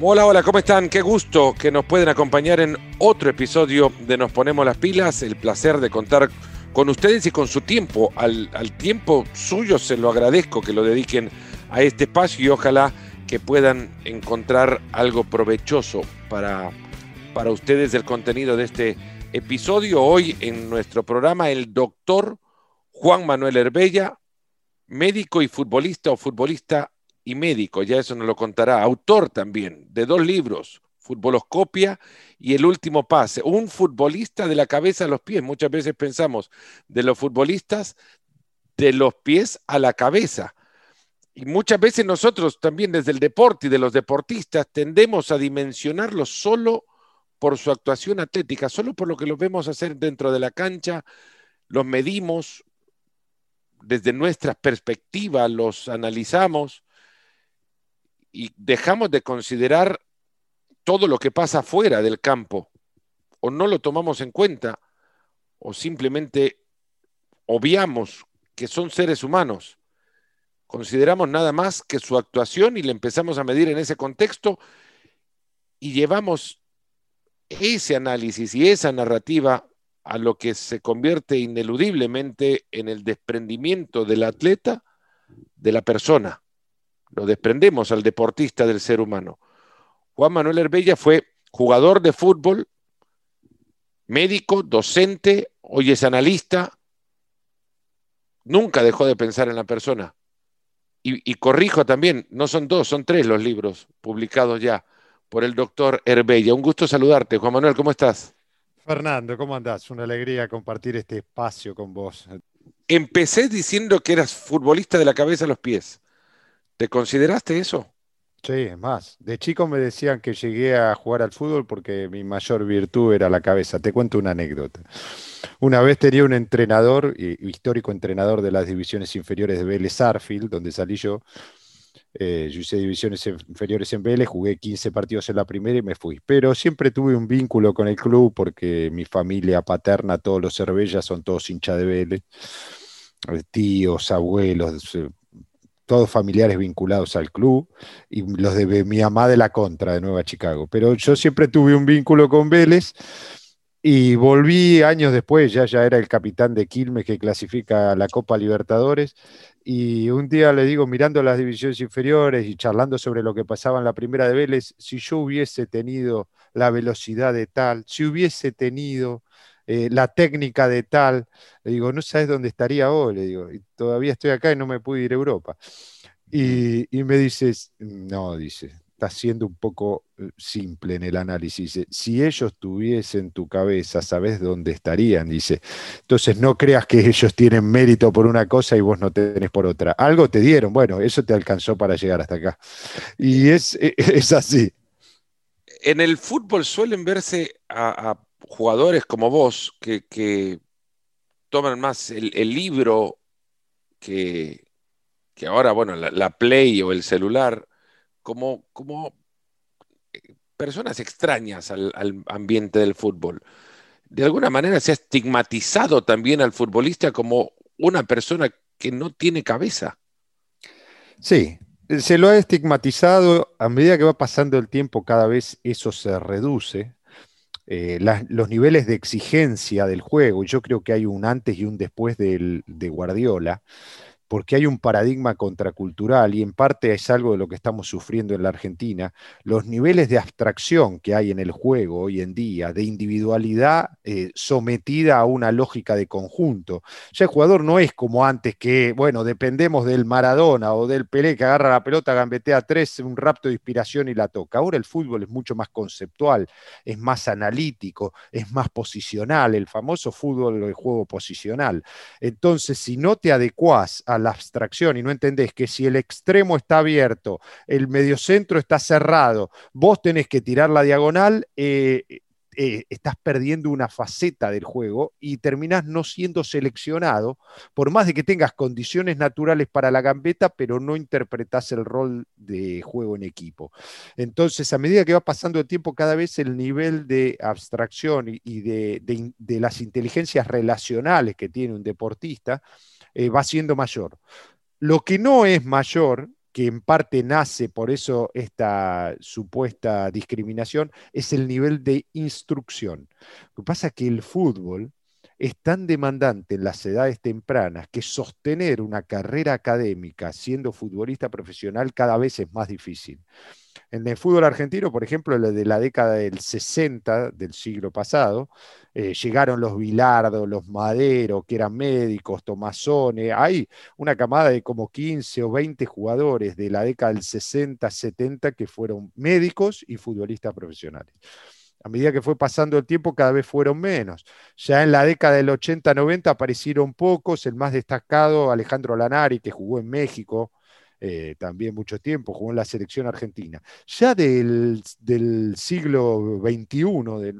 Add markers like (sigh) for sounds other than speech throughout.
Hola, hola, ¿cómo están? Qué gusto que nos pueden acompañar en otro episodio de Nos Ponemos las Pilas. El placer de contar con ustedes y con su tiempo. Al, al tiempo suyo se lo agradezco que lo dediquen a este espacio y ojalá que puedan encontrar algo provechoso para, para ustedes del contenido de este episodio. Hoy en nuestro programa el doctor Juan Manuel Herbella, médico y futbolista o futbolista y médico, ya eso nos lo contará, autor también de dos libros, Futboloscopia y El último pase, un futbolista de la cabeza a los pies. Muchas veces pensamos de los futbolistas de los pies a la cabeza. Y muchas veces nosotros también desde el deporte y de los deportistas tendemos a dimensionarlo solo por su actuación atlética, solo por lo que los vemos hacer dentro de la cancha, los medimos desde nuestra perspectiva, los analizamos y dejamos de considerar todo lo que pasa fuera del campo, o no lo tomamos en cuenta, o simplemente obviamos que son seres humanos. Consideramos nada más que su actuación y le empezamos a medir en ese contexto y llevamos ese análisis y esa narrativa a lo que se convierte ineludiblemente en el desprendimiento del atleta de la persona lo desprendemos al deportista del ser humano. Juan Manuel Herbella fue jugador de fútbol, médico, docente, hoy es analista, nunca dejó de pensar en la persona. Y, y, corrijo también, no son dos, son tres los libros publicados ya por el doctor Herbella. Un gusto saludarte, Juan Manuel, ¿cómo estás? Fernando, ¿cómo andás? Una alegría compartir este espacio con vos. Empecé diciendo que eras futbolista de la cabeza a los pies. ¿Te consideraste eso? Sí, es más. De chico me decían que llegué a jugar al fútbol porque mi mayor virtud era la cabeza. Te cuento una anécdota. Una vez tenía un entrenador, histórico entrenador de las divisiones inferiores de Vélez Arfield, donde salí yo. Eh, yo hice divisiones inferiores en Vélez, jugué 15 partidos en la primera y me fui. Pero siempre tuve un vínculo con el club porque mi familia paterna, todos los Cervellas, son todos hinchas de Vélez eh, tíos, abuelos, eh, todos familiares vinculados al club, y los de mi mamá de la contra de Nueva Chicago. Pero yo siempre tuve un vínculo con Vélez y volví años después, ya, ya era el capitán de Quilmes que clasifica la Copa Libertadores, y un día le digo, mirando las divisiones inferiores y charlando sobre lo que pasaba en la primera de Vélez, si yo hubiese tenido la velocidad de tal, si hubiese tenido eh, la técnica de tal. Le digo, no sabes dónde estaría hoy, le digo, y todavía estoy acá y no me pude ir a Europa. Y, me dices, no, dice, está siendo un poco eh, simple en el análisis. si ellos tuviesen tu cabeza, ¿sabes dónde estarían? Dice, entonces no creas que ellos tienen mérito por una cosa y vos no tenés por otra. Algo te dieron, bueno, eso te alcanzó para llegar hasta acá. Y es, (laughs) es así. En el fútbol suelen verse a jugadores como vos que, toman más el, libro que, ahora, bueno, la, Play o el celular, como, como eh, personas extrañas al, ambiente del fútbol. De alguna manera se ha estigmatizado también al futbolista como una persona que no tiene cabeza. Sí, se lo ha estigmatizado. A medida que va pasando el tiempo, cada vez eso se reduce. Eh, los niveles de exigencia del juego, yo creo que hay un antes y un después de Guardiola, porque hay un paradigma contracultural y en parte es algo de lo que estamos sufriendo en la Argentina, los niveles de abstracción que hay en el juego hoy en día, de individualidad eh, sometida a una lógica de conjunto. Ya el jugador no es como antes que, bueno, dependemos del Maradona o del Pelé que agarra la pelota, gambetea tres, un rapto de inspiración y la toca. Ahora el fútbol es mucho más conceptual, es más analítico, es más posicional, el famoso fútbol del juego posicional. Entonces, si no te adecuás a la abstracción y no entendés que si el extremo está abierto, el mediocentro está cerrado, vos tenés que tirar la diagonal, eh, eh, estás perdiendo una faceta del juego y terminás no siendo seleccionado, por más de que tengas condiciones naturales para la gambeta, pero no interpretás el rol de juego en equipo. Entonces, a medida que va pasando el tiempo, cada vez el nivel de abstracción y, de las inteligencias relacionales que tiene un deportista, eh, va siendo mayor. Lo que no es mayor, que en parte nace por eso esta supuesta discriminación, es el nivel de instrucción. Lo que pasa es que el fútbol es tan demandante en las edades tempranas que sostener una carrera académica siendo futbolista profesional cada vez es más difícil. En el fútbol argentino, por ejemplo, de la década del 60 del siglo pasado, eh, llegaron los Bilardo, los Madero, que eran médicos, Tomasone. Hay una camada de como 15 o 20 jugadores de la década del 60, 70 que fueron médicos y futbolistas profesionales a medida que fue pasando el tiempo, cada vez fueron menos. Ya en la década del 80-90 aparecieron pocos, el más destacado, Alejandro Lanari, que jugó en México eh, también mucho tiempo, jugó en la selección argentina. Ya del, siglo XXI,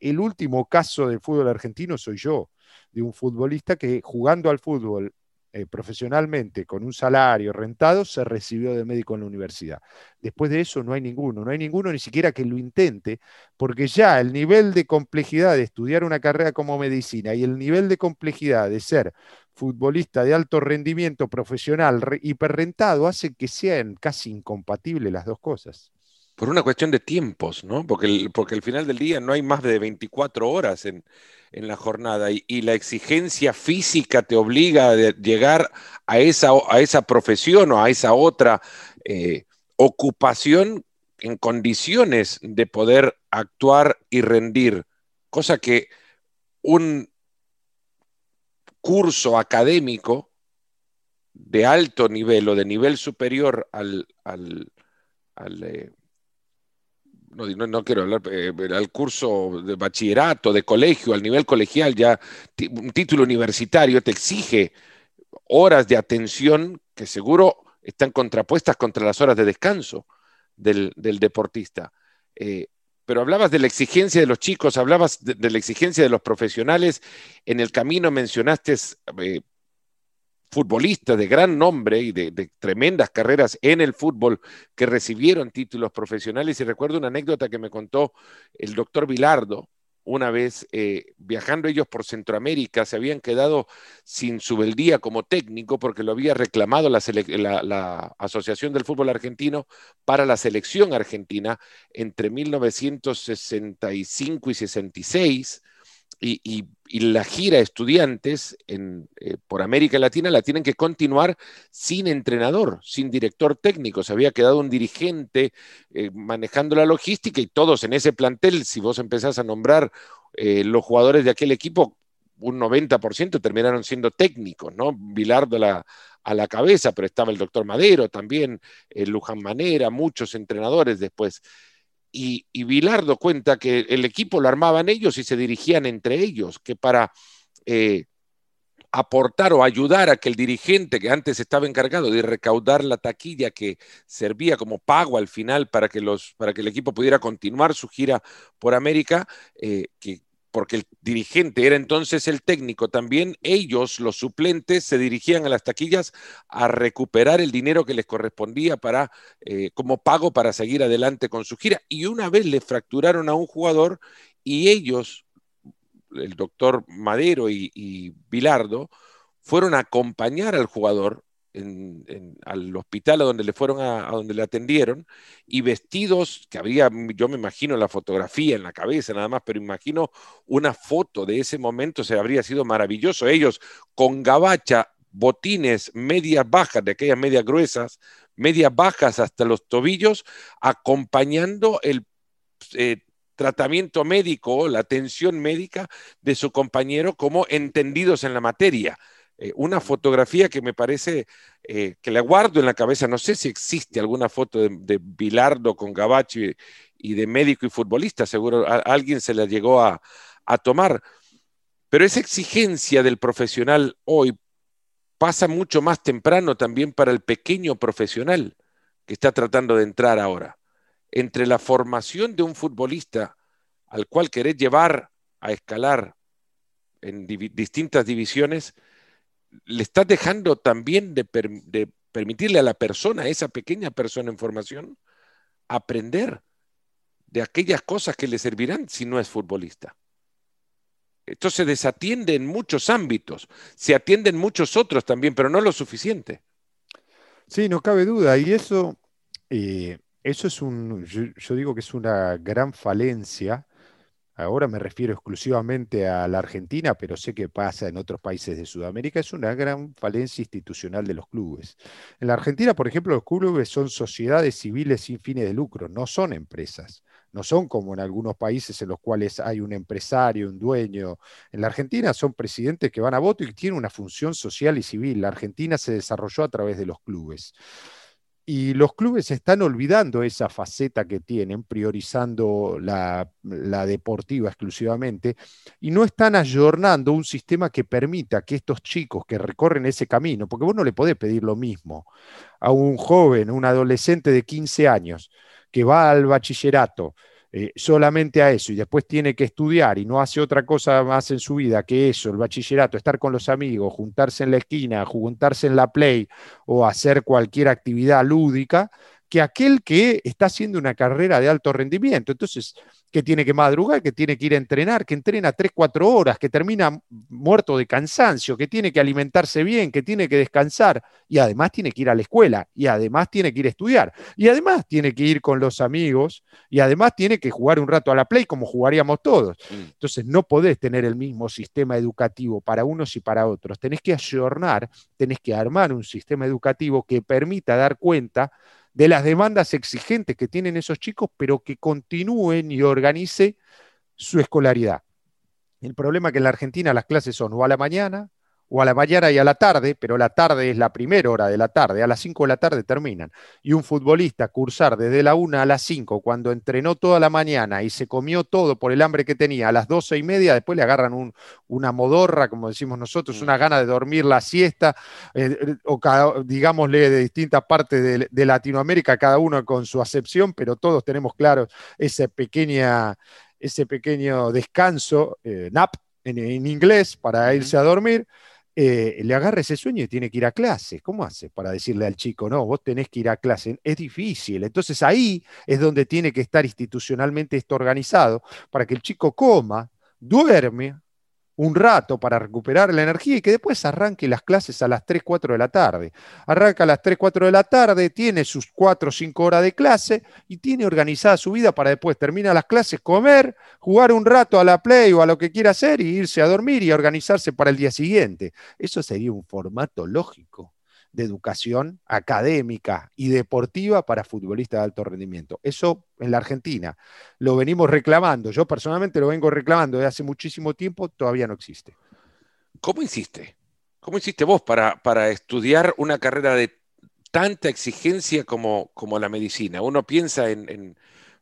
el último caso del fútbol argentino soy yo, de un futbolista que jugando al fútbol eh, profesionalmente con un salario rentado, se recibió de médico en la universidad. Después de eso no hay ninguno, no hay ninguno ni siquiera que lo intente, porque ya el nivel de complejidad de estudiar una carrera como medicina y el nivel de complejidad de ser futbolista de alto rendimiento profesional hiperrentado hace que sean casi incompatibles las dos cosas. Por una cuestión de tiempos, ¿no? Porque, porque al final del día no hay más de 24 horas en, en la jornada y, la exigencia física te obliga a llegar a esa, a esa profesión o a esa otra eh, ocupación en condiciones de poder actuar y rendir, cosa que un curso académico de alto nivel o de nivel superior al, al, eh, no, quiero hablar, eh, al curso de bachillerato, de colegio, al nivel colegial, ya un título universitario te exige horas de atención que seguro están contrapuestas contra las horas de descanso del, deportista. Eh, pero hablabas de la exigencia de los chicos, hablabas de, la exigencia de los profesionales. En el camino mencionaste eh, futbolistas de gran nombre y de, tremendas carreras en el fútbol que recibieron títulos profesionales. Y recuerdo una anécdota que me contó el doctor Vilardo. Una vez eh, viajando ellos por Centroamérica, se habían quedado sin su beldía como técnico porque lo había reclamado la, la Asociación del Fútbol Argentino para la selección argentina entre 1965 y 66 y, la gira estudiantes eh, por América Latina la tienen que continuar sin entrenador, sin director técnico. Se había quedado un dirigente eh, manejando la logística y todos en ese plantel, si vos empezás a nombrar eh, los jugadores de aquel equipo, un 90% terminaron siendo técnicos, ¿no? Bilardo a la cabeza, pero estaba el doctor Madero también, Luján Manera, muchos entrenadores después. Y, y Bilardo cuenta que el equipo lo armaban ellos y se dirigían entre ellos, que para eh, aportar o ayudar a que el dirigente que antes estaba encargado de recaudar la taquilla que servía como pago al final para que, los, para que el equipo pudiera continuar su gira por América, eh, que porque el dirigente era entonces el técnico, también ellos, los suplentes, se dirigían a las taquillas a recuperar el dinero que les correspondía para, eh, como pago para seguir adelante con su gira. Y una vez le fracturaron a un jugador y ellos, el doctor Madero y, y Bilardo, fueron a acompañar al jugador al hospital a donde le fueron a, donde le atendieron y vestidos que había, yo me imagino la fotografía en la cabeza nada más, pero imagino una foto de ese momento, se habría sido maravilloso. Ellos con gabacha, botines, medias bajas, de aquellas medias gruesas, medias bajas hasta los tobillos, acompañando el eh, tratamiento médico, la atención médica de su compañero como entendidos en la materia. Eh, una fotografía que me parece eh, que la guardo en la cabeza. No sé si existe alguna foto de, Bilardo con Gabachi y, de médico y futbolista. Seguro alguien se la llegó a, a tomar. Pero esa exigencia del profesional hoy pasa mucho más temprano también para el pequeño profesional que está tratando de entrar ahora. Entre la formación de un futbolista al cual querés llevar a escalar en distintas divisiones le estás dejando también de, permitirle a la persona, a esa pequeña persona en formación, aprender de aquellas cosas que le servirán si no es futbolista. Esto se desatiende en muchos ámbitos, se atiende en muchos otros también, pero no lo suficiente. Sí, no cabe duda. Y eso, eh, eso es un, yo, digo que es una gran falencia. Ahora me refiero exclusivamente a la Argentina, pero sé que pasa en otros países de Sudamérica. Es una gran falencia institucional de los clubes. En la Argentina, por ejemplo, los clubes son sociedades civiles sin fines de lucro, no son empresas no son como en algunos países en los cuales hay un empresario, un dueño. En la Argentina son presidentes que van a voto y tienen una función social y civil. La Argentina se desarrolló a través de los clubes. Y los clubes están olvidando esa faceta que tienen, priorizando la, la, deportiva exclusivamente, y no están ayornando un sistema que permita que estos chicos que recorren ese camino, porque vos no le podés pedir lo mismo a un joven, un adolescente de 15 años, que va al bachillerato eh, solamente a eso y después tiene que estudiar y no hace otra cosa más en su vida que eso, el bachillerato, estar con los amigos, juntarse en la esquina, juntarse en la play o hacer cualquier actividad lúdica, que aquel que está haciendo una carrera de alto rendimiento. Entonces, que tiene que madrugar, que tiene que ir a entrenar, que entrena 3, 4 horas, que termina muerto de cansancio, que tiene que alimentarse bien, que tiene que descansar y además tiene que ir a la escuela y además tiene que ir a estudiar y además tiene que ir con los amigos y además tiene que jugar un rato a la play como jugaríamos todos. Mm. Entonces no podés tener el mismo sistema educativo para unos y para otros. Tenés que ayornar, tenés que armar un sistema educativo que permita dar cuenta de las demandas exigentes que tienen esos chicos, pero que continúen y organice su escolaridad. El problema es que en la Argentina las clases son o a la mañana o a la mañana y a la tarde, pero la tarde es la primera hora de la tarde, a las 5 de la tarde terminan. Y un futbolista cursar desde la 1 a las 5, cuando entrenó toda la mañana y se comió todo por el hambre que tenía, a las 12 y media, después le agarran una modorra, como decimos nosotros, mm. una gana de dormir la siesta, eh, eh, o digámosle de distintas partes de, Latinoamérica, cada uno con su acepción, pero todos tenemos claro ese, pequeña, ese pequeño descanso, eh, nap en, inglés, para irse a dormir eh, le agarra ese sueño y tiene que ir a clase. ¿Cómo hace para decirle al chico, no, vos tenés que ir a clase? Es difícil. Entonces ahí es donde tiene que estar institucionalmente esto organizado para que el chico coma, duerme, un rato para recuperar la energía y que después arranque las clases a las 3, 4 de la tarde. Arranca a las 3, 4 de la tarde, tiene sus 4 o 5 horas de clase y tiene organizada su vida para después terminar las clases, comer, jugar un rato a la play o a lo que quiera hacer y irse a dormir y organizarse para el día siguiente. Eso sería un formato lógico de educación académica y deportiva para futbolistas de alto rendimiento. Eso en la Argentina lo venimos reclamando. Yo personalmente lo vengo reclamando desde hace muchísimo tiempo, todavía no existe. ¿Cómo hiciste? ¿Cómo hiciste vos para, para estudiar una carrera de tanta exigencia como, como la medicina? Uno piensa en,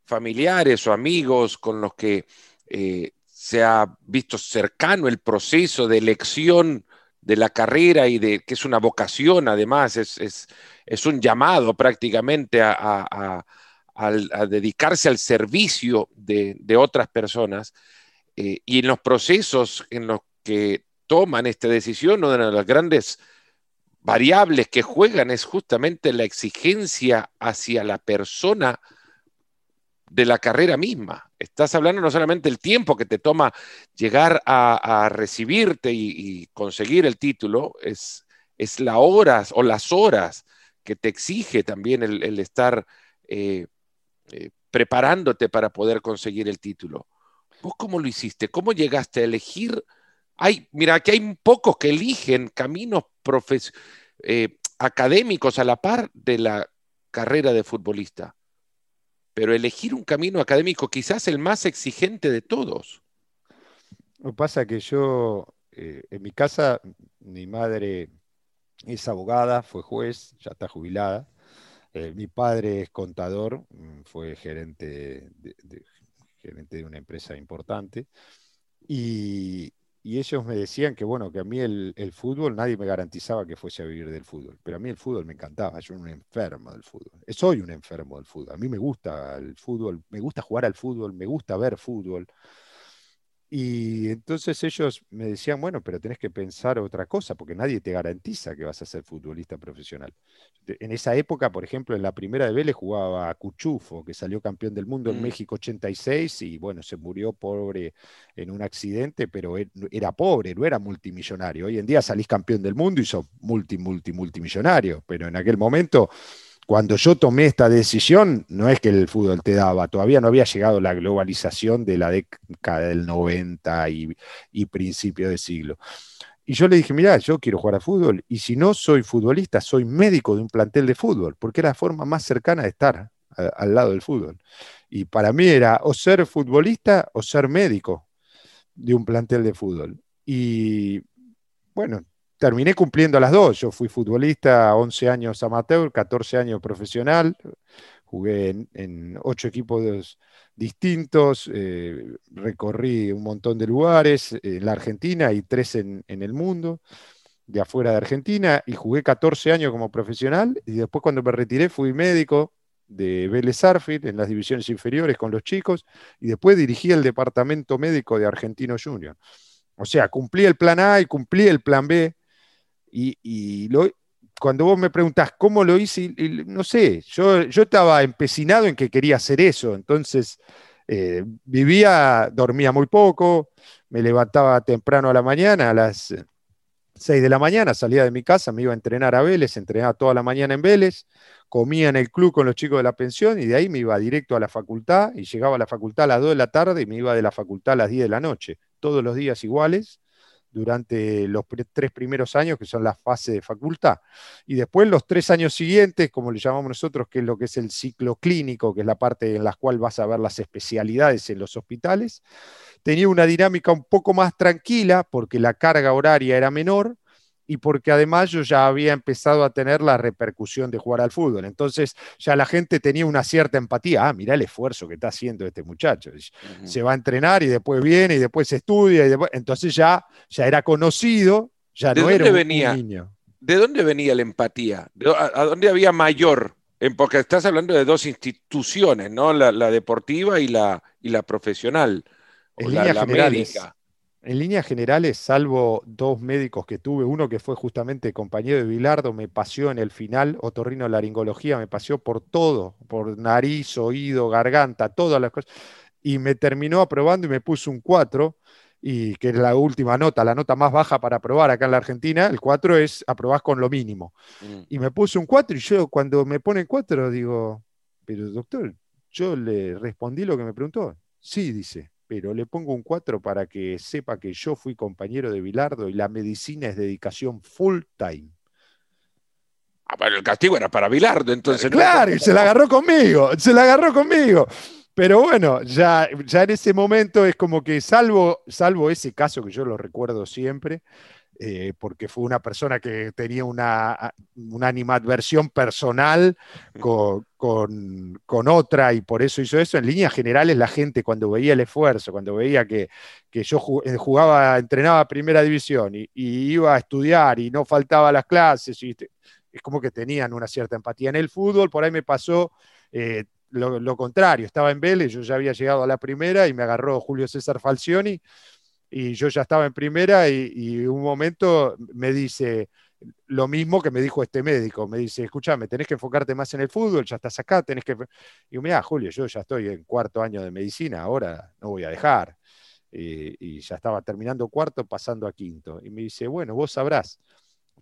familiares o amigos con los que eh, se ha visto cercano el proceso de elección de la carrera y de que es una vocación, además, es, un llamado prácticamente a, dedicarse al servicio de, otras personas. Eh, y en los procesos en los que toman esta decisión, una de las grandes variables que juegan es justamente la exigencia hacia la persona de la carrera misma. Estás hablando no solamente del tiempo que te toma llegar a, recibirte y, conseguir el título, es, es las horas o las horas que te exige también el, estar eh, eh, preparándote para poder conseguir el título. ¿Vos cómo lo hiciste? ¿Cómo llegaste a elegir? Hay, mira, aquí hay pocos que eligen caminos eh, académicos a la par de la carrera de futbolista pero elegir un camino académico quizás el más exigente de todos. Lo que pasa que yo, eh, en mi casa, mi madre es abogada, fue juez, ya está jubilada. Eh, mi padre es contador, mm, fue gerente gerente de una empresa importante. Y, y ellos me decían que, bueno, que a mí el, fútbol nadie me garantizaba que fuese a vivir del fútbol, pero a mí el fútbol me encantaba, yo era un enfermo del fútbol, soy un enfermo del fútbol, a mí me gusta el fútbol, me gusta jugar al fútbol, me gusta ver fútbol. Y entonces ellos me decían, bueno, pero tenés que pensar otra cosa, porque nadie te garantiza que vas a ser futbolista profesional. En esa época, por ejemplo, en la primera de Vélez jugaba Cuchufo, que salió campeón del mundo en mm. México 86 y bueno, se murió pobre en un accidente, pero e, era pobre, no era multimillonario. Hoy en día salís campeón del mundo y sos multi, multi, multimillonario, pero en aquel momento cuando yo tomé esta decisión, no es que el fútbol te daba, todavía no había llegado la globalización de la década del 90 y, principio de siglo. Y yo le dije, mira, yo quiero jugar a fútbol y si no soy futbolista, soy médico de un plantel de fútbol, porque era la forma más cercana de estar al lado del fútbol. Y para mí era o ser futbolista o ser médico de un plantel de fútbol. Y bueno, terminé cumpliendo las dos. Yo fui futbolista 11 años amateur, 14 años profesional, jugué en, ocho equipos distintos, eh, recorrí un montón de lugares en la Argentina y tres en, el mundo, de afuera de Argentina, y jugué 14 años como profesional, y después cuando me retiré fui médico de Vélez Arfield en las divisiones inferiores con los chicos, y después dirigí el departamento médico de Argentino Junior. O sea, cumplí el plan A y cumplí el plan B y, cuando vos me preguntás cómo lo hice, no sé, yo, yo estaba empecinado en que quería hacer eso, entonces eh, vivía, dormía muy poco, me levantaba temprano a la mañana, a las 6 de la mañana, salía de mi casa, me iba a entrenar a Vélez, entrenaba toda la mañana en Vélez, comía en el club con los chicos de la pensión y de ahí me iba directo a la facultad y llegaba a la facultad a las 2 de la tarde y me iba de la facultad a las 10 de la noche, todos los días iguales durante los tres primeros años, que son la fase de facultad. Y después los tres años siguientes, como le llamamos nosotros, que es lo que es el ciclo clínico, que es la parte en la cual vas a ver las especialidades en los hospitales, tenía una dinámica un poco más tranquila porque la carga horaria era menor y porque además yo ya había empezado a tener la repercusión de jugar al fútbol. Entonces ya la gente tenía una cierta empatía. Ah, mira el esfuerzo que está haciendo este muchacho. Se va a entrenar y después viene y después estudia. Y después... Entonces ya, ya era conocido, ya no era un, venía, niño. ¿De dónde venía la empatía? ¿A, dónde había mayor? Porque estás hablando de dos instituciones, ¿no? La, deportiva y la, y la profesional. En la, la médica. En líneas generales, salvo dos médicos que tuve, uno que fue justamente compañero de Bilardo, me paseó en el final, otorrino laringología, me paseó por todo, por nariz, oído, garganta, todas las cosas, y me terminó aprobando y me puso un 4, y que es la última nota, la nota más baja para aprobar acá en la Argentina, el 4 es aprobás con lo mínimo. Mm. Y me puso un 4 y yo cuando me ponen 4 digo, pero doctor, yo le respondí lo que me preguntó. Sí, dice pero le pongo un 4 para que sepa que yo fui compañero de Bilardo y la medicina es dedicación full time. Ah, pero el castigo era para Bilardo, entonces. Claro, y se la agarró conmigo, se la agarró conmigo. Pero bueno, ya, ya en ese momento es como que salvo, salvo ese caso que yo lo recuerdo siempre, eh, porque fue una persona que tenía una, una animadversión personal con, con, otra y por eso hizo eso. En líneas generales, la gente cuando veía el esfuerzo, cuando veía que, que yo eh, jugaba, entrenaba primera división y, iba a estudiar y no faltaba las clases, y, es como que tenían una cierta empatía. En el fútbol, por ahí me pasó. Eh, lo, lo, contrario, estaba en Vélez, yo ya había llegado a la primera y me agarró Julio César Falcioni y yo ya estaba en primera y, un momento me dice lo mismo que me dijo este médico, me dice, escúchame, tenés que enfocarte más en el fútbol, ya estás acá, tenés que... Y yo, mira, Julio, yo ya estoy en cuarto año de medicina, ahora no voy a dejar. Y, ya estaba terminando cuarto, pasando a quinto. Y me dice, bueno, vos sabrás,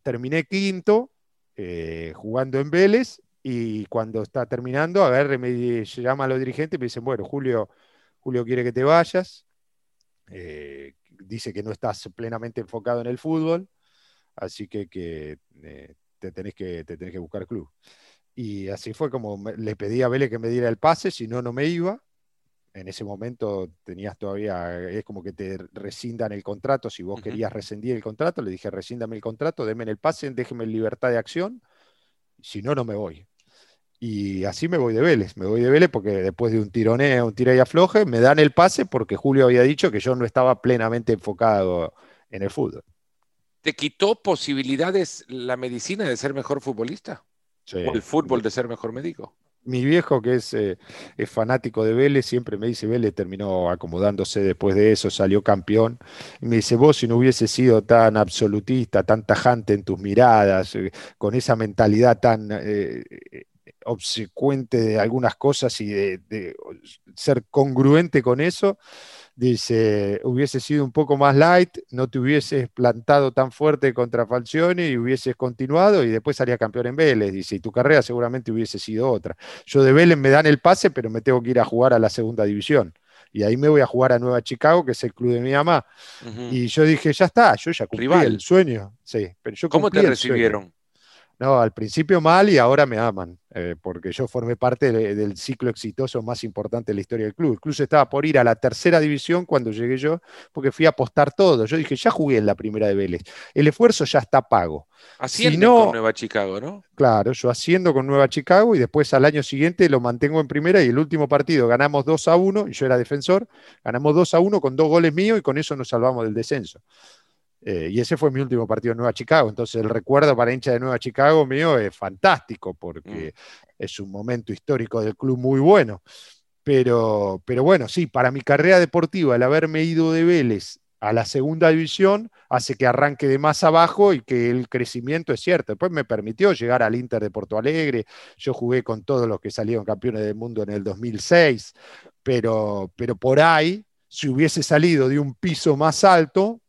terminé quinto eh, jugando en Vélez y cuando está terminando, a ver, me llama a los dirigentes y me dicen, bueno, Julio, Julio quiere que te vayas, eh, dice que no estás plenamente enfocado en el fútbol, así que, eh, te, tenés que te tenés que buscar club. Y así fue como le pedí a Vélez que me diera el pase, si no, no me iba. En ese momento tenías todavía, es como que te rescindan el contrato. Si vos querías rescindir el contrato, le dije, rescíndame el contrato, denme el pase, déjeme libertad de acción. Si no, no me voy. Y así me voy de Vélez, me voy de Vélez porque después de un tironeo, un tira y afloje, me dan el pase porque Julio había dicho que yo no estaba plenamente enfocado en el fútbol. ¿Te quitó posibilidades la medicina de ser mejor futbolista? ¿O el fútbol de ser mejor médico? mi viejo, que es, eh, es, fanático de Vélez, siempre me dice, Vélez terminó acomodándose después de eso, salió campeón. Y me dice, vos si no hubiese sido tan absolutista, tan tajante en tus miradas, eh, con esa mentalidad tan eh, obsecuente de algunas cosas y de ser congruente con eso, Dice, hubiese sido un poco más light, no te hubieses plantado tan fuerte contra Falcioni y hubieses continuado y después salía campeón en Vélez. Dice, y tu carrera seguramente hubiese sido otra. Yo de Vélez me dan el pase, pero me tengo que ir a jugar a la segunda división. Y ahí me voy a jugar a Nueva Chicago, que es el club de mi mamá. Y yo dije, ya está, yo ya cumplí el sueño. Sí, pero yo ¿Cómo te recibieron? No, al principio mal y ahora me aman, eh, porque yo formé parte del ciclo exitoso más importante de la historia del club. Incluso estaba por ir a la tercera división cuando llegué yo, porque fui a apostar todo. Yo dije, ya jugué en la primera de Vélez, el esfuerzo ya está pago. Haciendo con Nueva Chicago, ¿no? Claro, yo haciendo con Nueva Chicago y después al año siguiente lo mantengo en primera y el último partido ganamos 2 a 1, y yo era defensor, ganamos 2 a 1 con dos goles míos y con eso nos salvamos del descenso. Eh, y ese fue mi último partido en Nueva Chicago. Entonces el recuerdo para hincha de Nueva Chicago mío es fantástico porque mm. es un momento histórico del club muy bueno. Pero, pero bueno, sí, para mi carrera deportiva, el haberme ido de Vélez a la segunda división hace que arranque de más abajo y que el crecimiento es cierto. Después me permitió llegar al Inter de Porto Alegre. Yo jugué con todos los que salieron campeones del mundo en el 2006. Pero, pero por ahí, si hubiese salido de un piso más alto,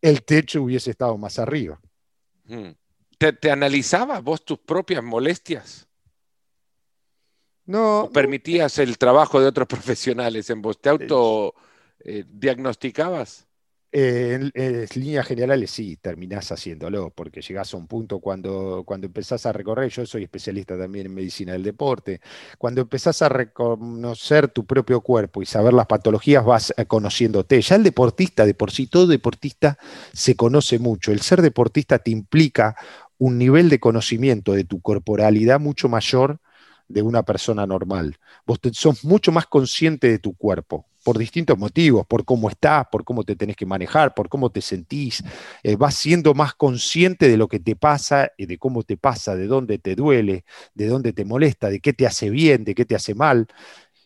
el techo hubiese estado más arriba. Mm. ¿Te, te analizabas vos tus propias molestias? No. permitías el trabajo de otros (laughs) profesionales en vos? ¿Te auto eh, diagnosticabas? en, líneas generales sí, terminás haciéndolo, porque llegás a un punto cuando, cuando empezás a recorrer, yo soy especialista también en medicina del deporte, cuando empezás a reconocer tu propio cuerpo y saber las patologías vas eh, conociéndote. Ya el deportista, de por sí, todo deportista se conoce mucho. El ser deportista te implica un nivel de conocimiento de tu corporalidad mucho mayor de una persona normal. Vos sos mucho más consciente de tu cuerpo por distintos motivos, por cómo estás, por cómo te tenés que manejar, por cómo te sentís. Eh, vas siendo más consciente de lo que te pasa y de cómo te pasa, de dónde te duele, de dónde te molesta, de qué te hace bien, de qué te hace mal.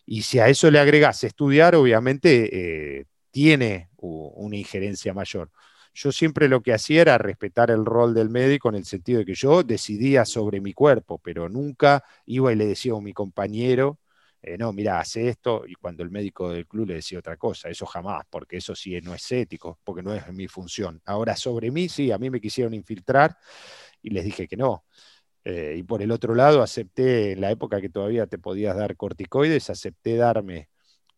Y si a eso le agregás estudiar, obviamente eh, tiene una injerencia mayor. Yo siempre lo que hacía era respetar el rol del médico en el sentido de que yo decidía sobre mi cuerpo, pero nunca iba y le decía a mi compañero, eh, no, mira, hace esto, y cuando el médico del club le decía otra cosa, eso jamás, porque eso sí no es ético, porque no es mi función. Ahora, sobre mí, sí, a mí me quisieron infiltrar y les dije que no. Eh, y por el otro lado, acepté, en la época que todavía te podías dar corticoides, acepté darme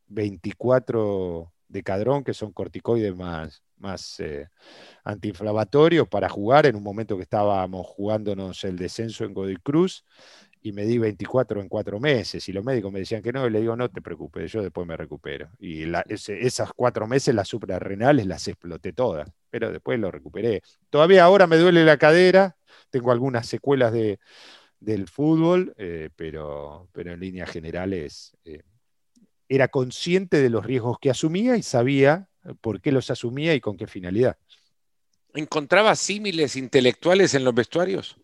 24 de cadrón, que son corticoides más, eh, antiinflamatorios, para jugar en un momento que estábamos jugándonos el descenso en Godoy Cruz y me di 24 en cuatro meses y los médicos me decían que no, y le digo, no te preocupes, yo después me recupero. Y esas cuatro meses las suprarrenales las exploté todas, pero después lo recuperé. Todavía ahora me duele la cadera, tengo algunas secuelas de, del fútbol, eh, pero, pero en líneas generales eh, era consciente de los riesgos que asumía y sabía por qué los asumía y con qué finalidad. ¿Encontraba símiles intelectuales en los vestuarios?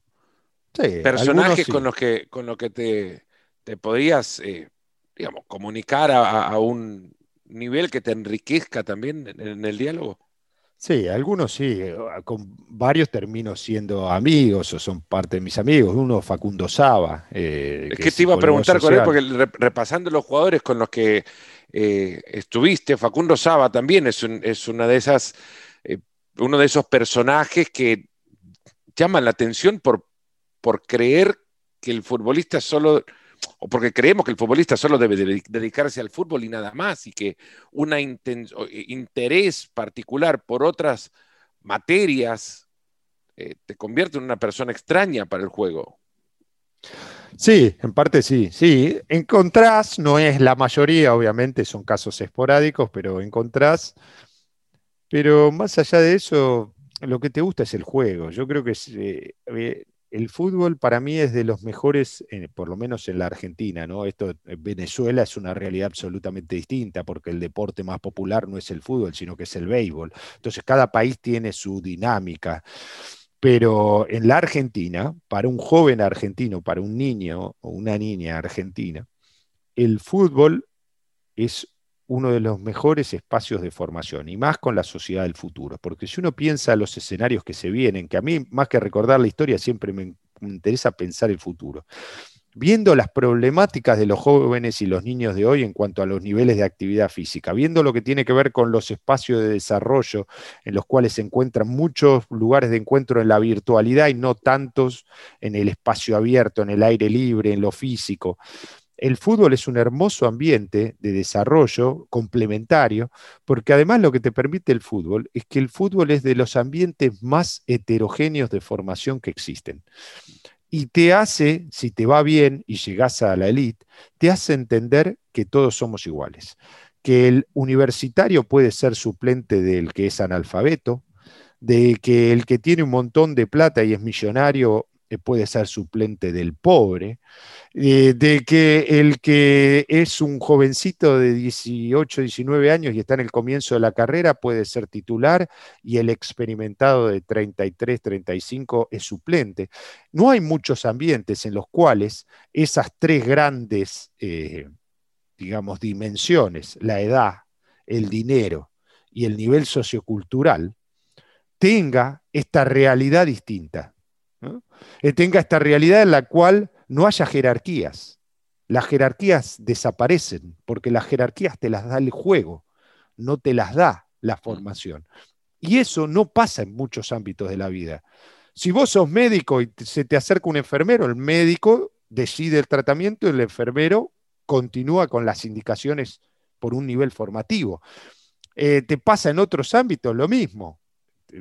Personajes con los que, con los que te, te podías, eh, digamos, comunicar a, un nivel que te enriquezca también en, el diálogo. Sí, algunos sí, eh, con varios termino siendo amigos o son parte de mis amigos. Uno, Facundo Saba. Eh, es que, te iba a preguntar con él, porque repasando los jugadores con los que estuviste, Facundo Saba también es, es una de esas, uno de esos personajes que llaman la atención por, por creer que el futbolista solo, o porque creemos que el futbolista solo debe dedicarse al fútbol y nada más, y que un interés particular por otras materias eh, te convierte en una persona extraña para el juego. Sí, en parte sí, sí. Encontrás, no es la mayoría, obviamente, son casos esporádicos, pero encontrás. Pero más allá de eso, lo que te gusta es el juego. Yo creo que eh, eh, el fútbol para mí es de los mejores, eh, por lo menos en la Argentina, ¿no? Esto en Venezuela es una realidad absolutamente distinta, porque el deporte más popular no es el fútbol, sino que es el béisbol. Entonces, cada país tiene su dinámica. Pero en la Argentina, para un joven argentino, para un niño o una niña argentina, el fútbol es uno de los mejores espacios de formación y más con la sociedad del futuro. Porque si uno piensa los escenarios que se vienen, que a mí más que recordar la historia siempre me interesa pensar el futuro viendo las problemáticas de los jóvenes y los niños de hoy en cuanto a los niveles de actividad física, viendo lo que tiene que ver con los espacios de desarrollo en los cuales se encuentran muchos lugares de encuentro en la virtualidad y no tantos en el espacio abierto, en el aire libre, en lo físico. El fútbol es un hermoso ambiente de desarrollo complementario, porque además lo que te permite el fútbol es que el fútbol es de los ambientes más heterogéneos de formación que existen. Y te hace, si te va bien y llegas a la elite, te hace entender que todos somos iguales, que el universitario puede ser suplente del que es analfabeto, de que el que tiene un montón de plata y es millonario puede ser suplente del pobre, eh, de que el que es un jovencito de 18, 19 años y está en el comienzo de la carrera puede ser titular y el experimentado de 33, 35 es suplente. No hay muchos ambientes en los cuales esas tres grandes, eh, digamos, dimensiones, la edad, el dinero y el nivel sociocultural, tenga esta realidad distinta. Eh, tenga esta realidad en la cual no haya jerarquías. Las jerarquías desaparecen porque las jerarquías te las da el juego, no te las da la mm. formación. Y eso no pasa en muchos ámbitos de la vida. Si vos sos médico y se te acerca un enfermero, el médico decide el tratamiento y el enfermero continúa con las indicaciones por un nivel formativo. Eh, te pasa en otros ámbitos lo mismo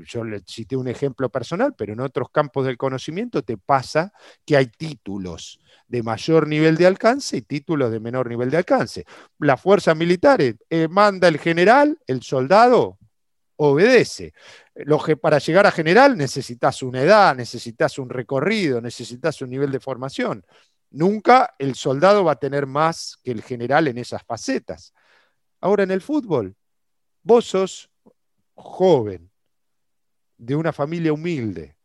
yo le cité un ejemplo personal, pero en otros campos del conocimiento te pasa que hay títulos de mayor nivel de alcance y títulos de menor nivel de alcance. Las fuerzas militares eh, manda el general, el soldado obedece. Lo que para llegar a general necesitas una edad, necesitas un recorrido, necesitas un nivel de formación. Nunca el soldado va a tener más que el general en esas facetas. Ahora en el fútbol, vos sos joven, de una familia humilde,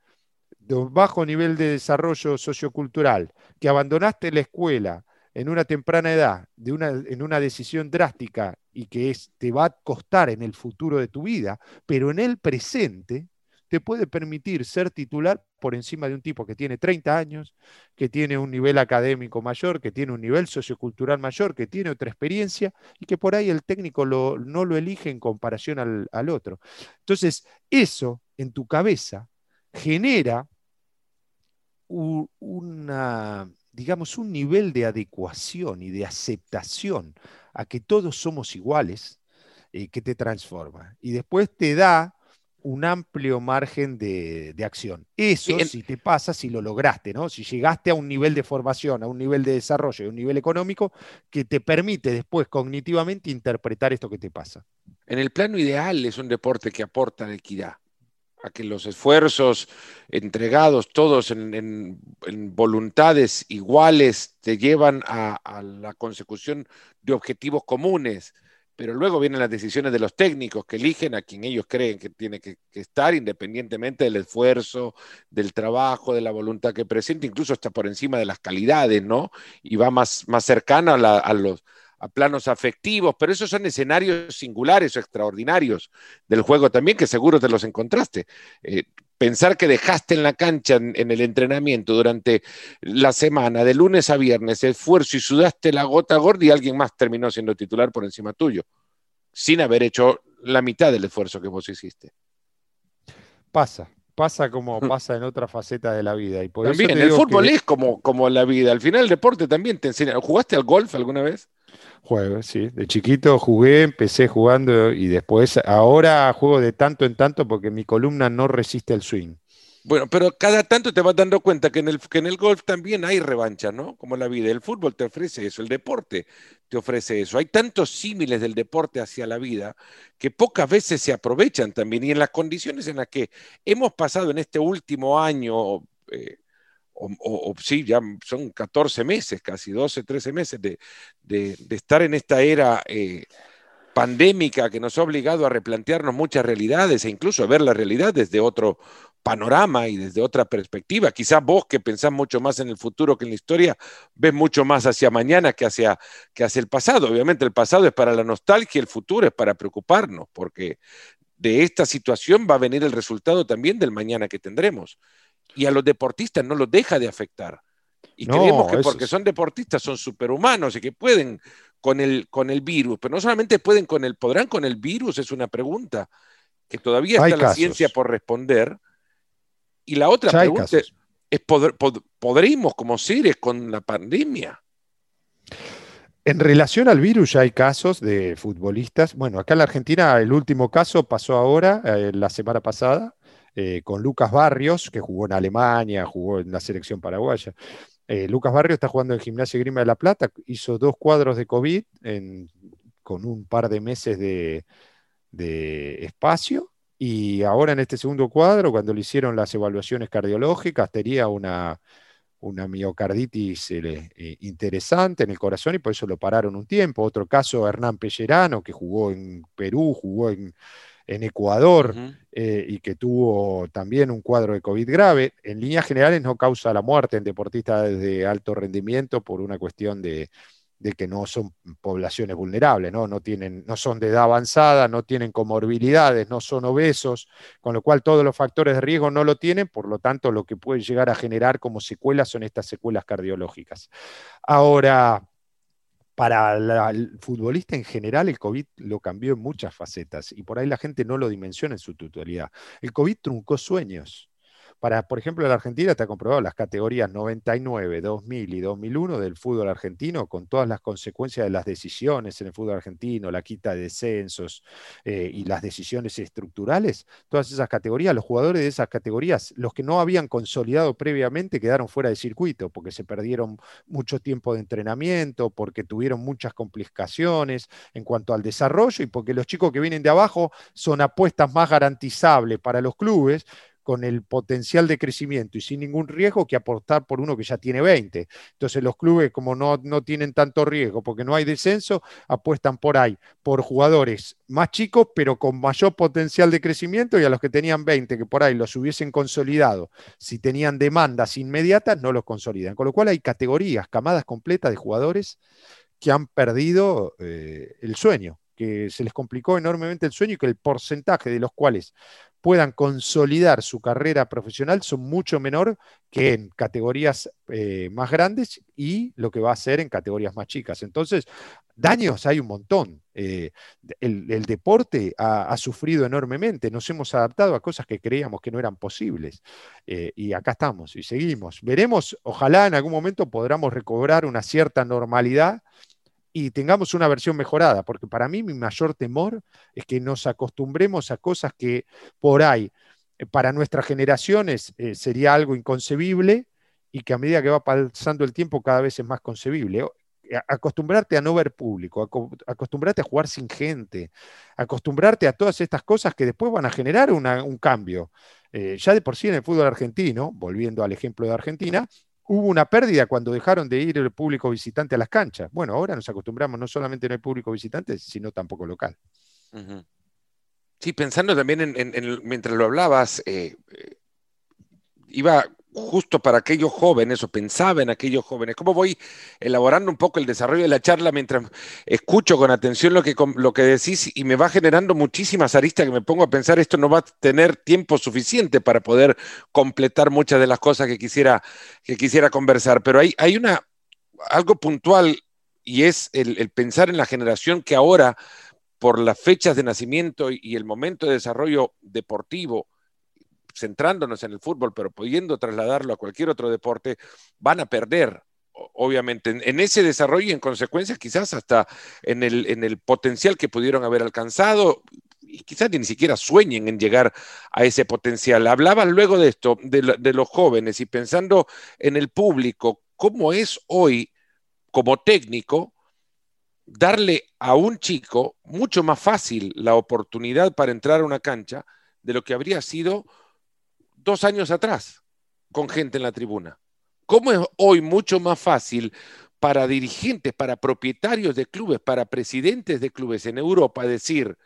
de un bajo nivel de desarrollo sociocultural, que abandonaste la escuela en una temprana edad, de una, en una decisión drástica y que te va a costar en el futuro de tu vida, pero en el presente te puede permitir ser titular por encima de un tipo que tiene 30 años, que tiene un nivel académico mayor, que tiene un nivel sociocultural mayor, que tiene otra experiencia y que por ahí el técnico no lo elige en comparación al, al otro. Entonces, eso en tu cabeza genera una, digamos, un nivel de adecuación y de aceptación a que todos somos iguales eh, que te transforma. Y después te da un amplio margen de, acción. Eso si te pasa, si lo lograste, ¿no? Si llegaste a un nivel de formación, a un nivel de desarrollo, a un nivel económico que te permite después cognitivamente interpretar esto que te pasa. En el plano ideal es un deporte que aporta equidad a que los esfuerzos entregados todos en, voluntades iguales te llevan a, la consecución de objetivos comunes, pero luego vienen las decisiones de los técnicos que eligen a quien ellos creen que tiene que, estar independientemente del esfuerzo, del trabajo, de la voluntad que presenta, incluso está por encima de las calidades, ¿no? Y va más, más cercana a los a planos afectivos, pero esos son escenarios singulares o extraordinarios del juego también, que seguro te los encontraste. Eh, pensar que dejaste en la cancha en, el entrenamiento durante la semana, de lunes a viernes, esfuerzo y sudaste la gota gorda y alguien más terminó siendo titular por encima tuyo, sin haber hecho la mitad del esfuerzo que vos hiciste. Pasa, pasa como pasa en otra faceta de la vida. Y por también, el fútbol es como, como la vida. Al final el deporte también te enseña. ¿Jugaste al golf alguna vez? Juego, sí. De chiquito jugué, empecé jugando y después, ahora juego de tanto en tanto porque mi columna no resiste el swing. Bueno, pero cada tanto te vas dando cuenta que en el, que en el golf también hay revancha, ¿no? Como la vida. El fútbol te ofrece eso, el deporte te ofrece eso. Hay tantos símiles del deporte hacia la vida que pocas veces se aprovechan también. Y en las condiciones en las que hemos pasado en este último año, eh, o, sí, ya son 14 meses, casi 12, 13 meses de, estar en esta era eh, pandémica que nos ha obligado a replantearnos muchas realidades e incluso a ver la realidad desde otro panorama y desde otra perspectiva. Quizás vos que pensás mucho más en el futuro que en la historia, ves mucho más hacia mañana que hacia, que hacia el pasado. Obviamente el pasado es para la nostalgia, el futuro es para preocuparnos, porque de esta situación va a venir el resultado también del mañana que tendremos. Y a los deportistas no los deja de afectar. Y creemos que porque son deportistas son superhumanos y que pueden con el, con el virus, pero no solamente pueden con el, podrán con el virus, es una pregunta que todavía está la ciencia por responder y la otra pregunta es, ¿podremos como seres con la pandemia? En relación al virus ya hay casos de futbolistas. Bueno, acá en la Argentina el último caso pasó ahora, eh, la semana pasada, eh, con Lucas Barrios, que jugó en Alemania, jugó en la selección paraguaya. Eh, Lucas Barrios está jugando en Gimnasia Grima de la Plata, hizo dos cuadros de COVID con un par de meses de espacio y ahora en este segundo cuadro, cuando le hicieron las evaluaciones cardiológicas, tenía una, miocarditis eh, interesante en el corazón y por eso lo pararon un tiempo. Otro caso, Hernán Pellerano, que jugó en Perú, jugó en, Ecuador eh, y que tuvo también un cuadro de COVID grave. En líneas generales no causa la muerte en deportistas de alto rendimiento por una cuestión de, de que no son poblaciones vulnerables, ¿no? No, tienen, no son de edad avanzada, no tienen comorbilidades, no son obesos, con lo cual todos los factores de riesgo no lo tienen, por lo tanto lo que puede llegar a generar como secuelas son estas secuelas cardiológicas. Ahora, para el futbolista en general, el COVID lo cambió en muchas facetas y por ahí la gente no lo dimensiona en su totalidad. El COVID truncó sueños. Para, por ejemplo, la Argentina está comprobado las categorías 99, 2000 y 2001 del fútbol argentino, con todas las consecuencias de las decisiones en el fútbol argentino, la quita de descensos eh, y las decisiones estructurales, todas esas categorías, los jugadores de esas categorías, los que no habían consolidado previamente, quedaron fuera de circuito porque se perdieron mucho tiempo de entrenamiento, porque tuvieron muchas complicaciones en cuanto al desarrollo y porque los chicos que vienen de abajo son apuestas más garantizables para los clubes con el potencial de crecimiento y sin ningún riesgo que aportar por uno que ya tiene 20. Entonces los clubes, como no, no tienen tanto riesgo porque no hay descenso, apuestan por ahí, por jugadores más chicos, pero con mayor potencial de crecimiento y a los que tenían 20, que por ahí los hubiesen consolidado, si tenían demandas inmediatas, no los consolidan. Con lo cual hay categorías, camadas completas de jugadores que han perdido eh, el sueño que se les complicó enormemente el sueño y que el porcentaje de los cuales puedan consolidar su carrera profesional son mucho menor que en categorías eh, más grandes y lo que va a ser en categorías más chicas. Entonces, daños hay un montón. Eh, el, deporte ha, sufrido enormemente, nos hemos adaptado a cosas que creíamos que no eran posibles. Eh, y acá estamos y seguimos. Veremos, ojalá en algún momento podamos recobrar una cierta normalidad y tengamos una versión mejorada, porque para mí mi mayor temor es que nos acostumbremos a cosas que por ahí, eh, para nuestras generaciones, eh, sería algo inconcebible y que a medida que va pasando el tiempo cada vez es más concebible. Acostumbrarte a no ver público, acostumbrarte a jugar sin gente, acostumbrarte a todas estas cosas que después van a generar un cambio. Eh, ya de por sí en el fútbol argentino, volviendo al ejemplo de Argentina, hubo una pérdida cuando dejaron de ir el público visitante a las canchas. Bueno, ahora nos acostumbramos no solamente en el público visitante, sino tampoco local. Sí, pensando también en, mientras lo hablabas, eh, eh, iba justo para aquellos jóvenes o pensaba en aquellos jóvenes. ¿Cómo voy elaborando un poco el desarrollo de la charla mientras escucho con atención lo que, lo que decís y me va generando muchísimas aristas que me pongo a pensar esto no va a tener tiempo suficiente para poder completar muchas de las cosas que quisiera, que quisiera conversar? Pero hay, hay una, algo puntual y es el, pensar en la generación que ahora, por las fechas de nacimiento y el momento de desarrollo deportivo, centrándonos en el fútbol, pero pudiendo trasladarlo a cualquier otro deporte, van a perder, obviamente, en, ese desarrollo y en consecuencia quizás hasta en el, en el potencial que pudieron haber alcanzado y quizás ni siquiera sueñen en llegar a ese potencial. Hablabas luego de esto, de, de los jóvenes y pensando en el público, ¿cómo es hoy como técnico? darle a un chico mucho más fácil la oportunidad para entrar a una cancha de lo que habría sido dos años atrás con gente en la tribuna. ¿Cómo es hoy mucho más fácil para dirigentes, para propietarios de clubes, para presidentes de clubes en Europa decir,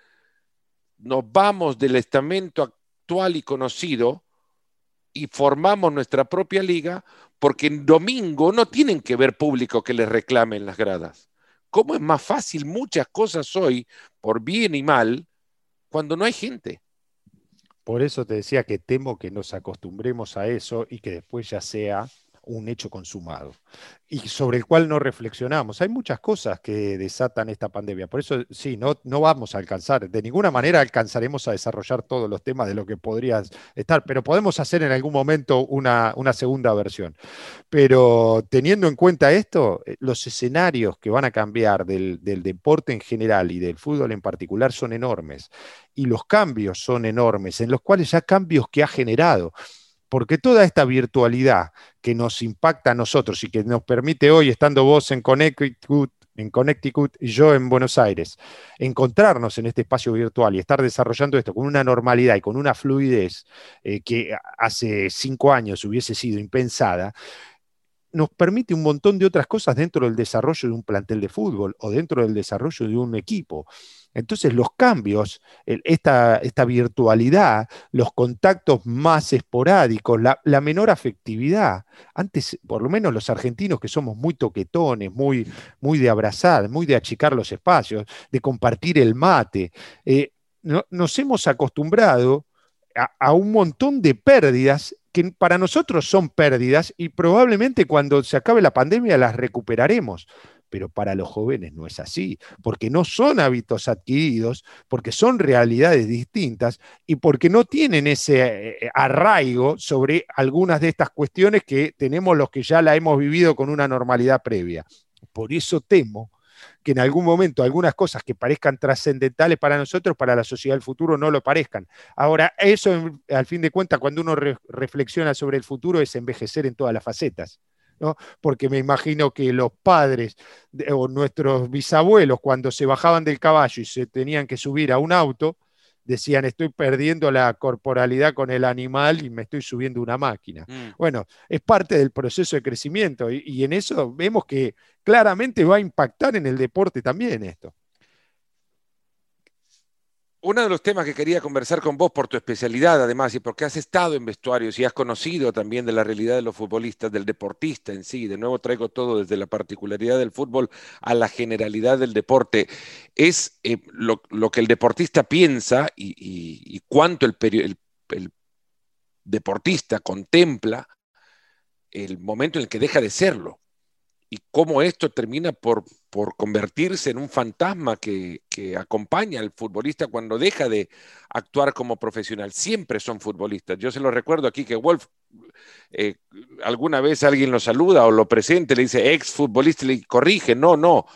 nos vamos del estamento actual y conocido y formamos nuestra propia liga porque en domingo no tienen que ver público que les reclamen las gradas. ¿Cómo es más fácil muchas cosas hoy, por bien y mal, cuando no hay gente? Por eso te decía que temo que nos acostumbremos a eso y que después ya sea un hecho consumado y sobre el cual no reflexionamos. Hay muchas cosas que desatan esta pandemia. Por eso, sí, no, no vamos a alcanzar, de ninguna manera alcanzaremos a desarrollar todos los temas de lo que podría estar, pero podemos hacer en algún momento una, segunda versión. Pero teniendo en cuenta esto, eh, los escenarios que van a cambiar del, del deporte en general y del fútbol en particular son enormes. Y los cambios son enormes, en los cuales ya cambios que ha generado porque toda esta virtualidad que nos impacta a nosotros y que nos permite hoy, estando vos en Connecticut, y yo en Buenos Aires, encontrarnos en este espacio virtual y estar desarrollando esto con una normalidad y con una fluidez eh, que hace cinco años hubiese sido impensada, nos permite un montón de otras cosas dentro del desarrollo de un plantel de fútbol o dentro del desarrollo de un equipo. Entonces los cambios, esta, esta virtualidad, los contactos más esporádicos, la, menor afectividad. Antes, por lo menos los argentinos que somos muy toquetones, muy, muy de abrazar, muy de achicar los espacios, de compartir el mate, eh, nos hemos acostumbrado a, un montón de pérdidas que para nosotros son pérdidas y probablemente cuando se acabe la pandemia las recuperaremos pero para los jóvenes no es así, porque no son hábitos adquiridos, porque son realidades distintas y porque no tienen ese eh, arraigo sobre algunas de estas cuestiones que tenemos los que ya la hemos vivido con una normalidad previa. Por eso temo que en algún momento algunas cosas que parezcan trascendentales para nosotros, para la sociedad del futuro, no lo parezcan. Ahora, eso, al fin de cuentas, cuando uno reflexiona sobre el futuro, es envejecer en todas las facetas porque me imagino que los padres o nuestros bisabuelos cuando se bajaban del caballo y se tenían que subir a un auto, decían estoy perdiendo la corporalidad con el animal y me estoy subiendo una máquina. Mm. Bueno, es parte del proceso de crecimiento y en eso vemos que claramente va a impactar en el deporte también esto uno de los temas que quería conversar con vos por tu especialidad, además, y porque has estado en vestuarios y has conocido también de la realidad de los futbolistas, del deportista en sí, de nuevo traigo todo desde la particularidad del fútbol a la generalidad del deporte, es eh, lo, que el deportista piensa y, cuánto el, el deportista contempla el momento en el que deja de serlo y cómo esto termina por, por convertirse en un fantasma que, acompaña al futbolista cuando deja de actuar como profesional. Siempre son futbolistas. Yo se lo recuerdo aquí que Wolf, eh, alguna vez alguien lo saluda o lo presente, le dice ex futbolista y le corrige. No, no.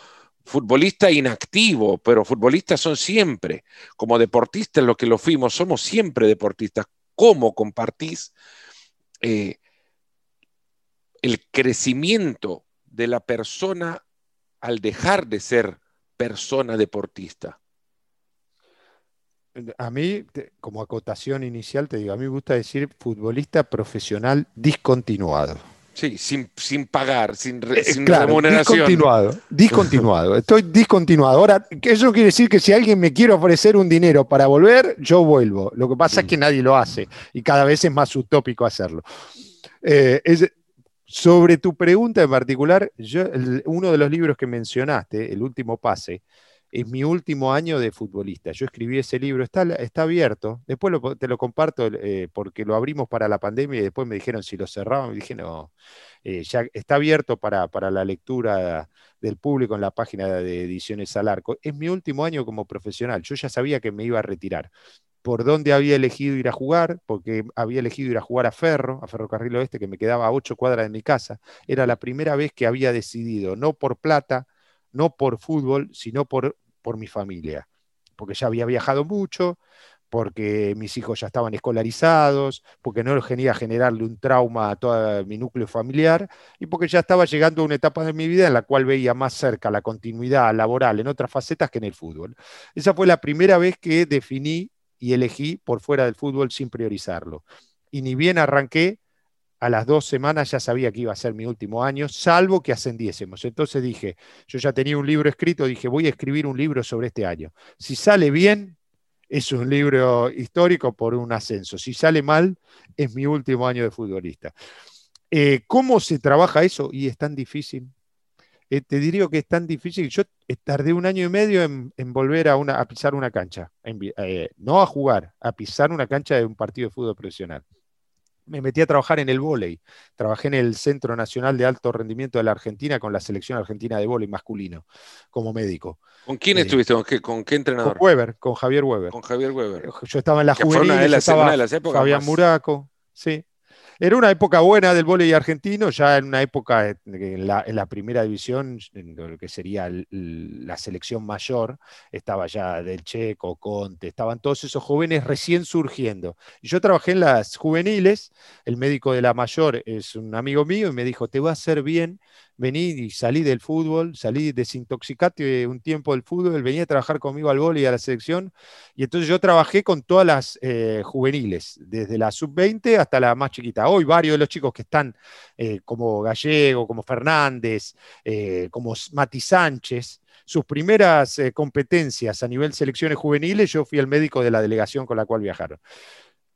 Futbolista inactivo, pero futbolistas son siempre. Como deportistas, lo que lo fuimos, somos siempre deportistas. ¿Cómo compartís eh, el crecimiento de la persona al dejar de ser persona deportista? A mí, como acotación inicial, te digo, a mí me gusta decir futbolista profesional discontinuado. Sí, sin, pagar, sin, eh, sin remuneración. Discontinuado, discontinuado. (laughs) Estoy discontinuado. Ahora, eso quiere decir que si alguien me quiere ofrecer un dinero para volver, yo vuelvo. Lo que pasa es que mm. nadie lo hace y cada vez es más utópico hacerlo. Eh, es, sobre tu pregunta en particular, uno de los libros que mencionaste, El último pase, es mi último año de futbolista. Yo escribí ese libro, está, está abierto. Después te lo comparto eh, porque lo abrimos para la pandemia y después me dijeron si lo cerraban. Me dije, no, eh, ya está abierto para, para, la lectura del público en la página de Ediciones al Arco. Es mi último año como profesional. Yo ya sabía que me iba a retirar por dónde había elegido ir a jugar, porque había elegido ir a jugar a Ferro, a Ferrocarril Oeste, que me quedaba a ocho cuadras de mi casa. Era la primera vez que había decidido, no por plata, no por fútbol, sino por, por mi familia, porque ya había viajado mucho, porque mis hijos ya estaban escolarizados, porque no quería generarle un trauma a todo mi núcleo familiar y porque ya estaba llegando a una etapa de mi vida en la cual veía más cerca la continuidad laboral en otras facetas que en el fútbol. Esa fue la primera vez que definí y elegí por fuera del fútbol sin priorizarlo. Y ni bien arranqué, a las dos semanas ya sabía que iba a ser mi último año, salvo que ascendiésemos. Entonces dije, yo ya tenía un libro escrito, dije, voy a escribir un libro sobre este año. Si sale bien, es un libro histórico por un ascenso. Si sale mal, es mi último año de futbolista. Eh, ¿Cómo se trabaja eso? Y es tan difícil. Eh, te diría que es tan difícil. Yo tardé un año y medio en, volver a, una, a, pisar una cancha. Eh, no a jugar, a pisar una cancha de un partido de fútbol profesional me metí a trabajar en el vóley. Trabajé en el Centro Nacional de Alto Rendimiento de la Argentina con la selección argentina de vóley masculino, como médico. ¿Con quién eh, estuviste? ¿Con qué, entrenador? Con Weber, con Javier Weber. Con Javier Weber. Yo estaba en la juvenil, una de Fabián Muraco, sí. Era una época buena del voleibol argentino, ya en una época en la, primera división, lo que sería la selección mayor, estaba ya del Checo, Conte, estaban todos esos jóvenes recién surgiendo. Y yo trabajé en las juveniles, el médico de la mayor es un amigo mío y me dijo, te va a hacer bien vení y salí del fútbol, salí desintoxicate un tiempo del fútbol, venía a trabajar conmigo al vóley y a la selección, y entonces yo trabajé con todas las eh, juveniles, desde la sub-20 hasta la más chiquita. Hoy varios de los chicos que están eh, como Gallego, como Fernández, eh, como Mati Sánchez, sus primeras competencias a nivel selecciones juveniles, yo fui el médico de la delegación con la cual viajaron.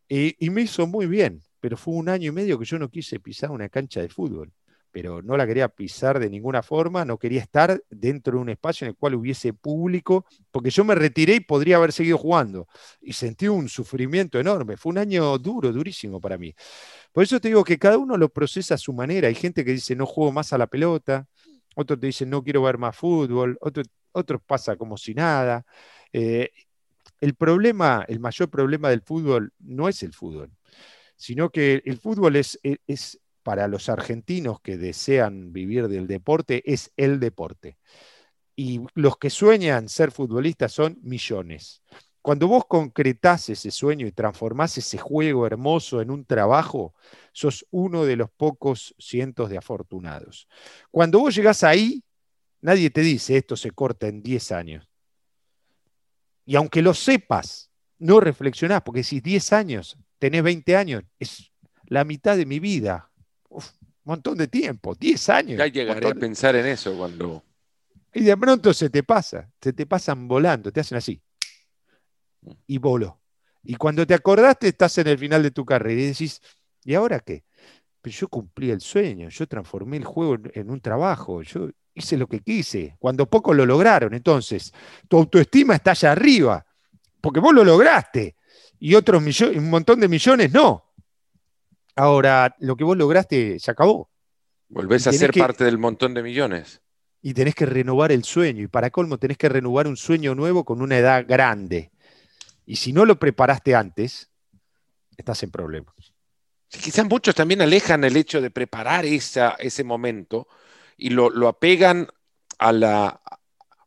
y me hizo muy bien, pero fue un año y medio que yo no quise pisar una cancha de fútbol pero no la quería pisar de ninguna forma, no quería estar dentro de un espacio en el cual hubiese público, porque yo me retiré y podría haber seguido jugando. Y sentí un sufrimiento enorme. Fue un año duro, durísimo para mí. Por eso te digo que cada uno lo procesa a su manera. Hay gente que dice, no juego más a la pelota, otros te dicen, no quiero ver más fútbol, otros otro pasa como si nada. Eh, el problema, el mayor problema del fútbol no es el fútbol, sino que el fútbol es, es para los argentinos que desean vivir del deporte es el deporte. Y los que sueñan ser futbolistas son millones. Cuando vos concretás ese sueño y transformás ese juego hermoso en un trabajo, sos uno de los pocos cientos de afortunados. Cuando vos llegás ahí, nadie te dice esto se corta en 10 años. Y aunque lo sepas, no reflexionás, porque si 10 años, tenés 20 años, es la mitad de mi vida montón de tiempo, 10 años. Ya llegaré a pensar en eso cuando... Y de pronto se te pasa, se te pasan volando, te hacen así. Y voló. Y cuando te acordaste, estás en el final de tu carrera y decís, ¿y ahora qué? Pero yo cumplí el sueño, yo transformé el juego en un trabajo, yo hice lo que quise, cuando pocos lo lograron. Entonces, tu autoestima está allá arriba, porque vos lo lograste y otros millones, un montón de millones no. Ahora, lo que vos lograste se acabó. Volvés a ser parte del montón de millones. Y tenés que renovar el sueño. Y para colmo, tenés que renovar un sueño nuevo con una edad grande. Y si no lo preparaste antes, estás en problemas. quizás muchos también alejan el hecho de preparar ese momento y lo, lo apegan a la.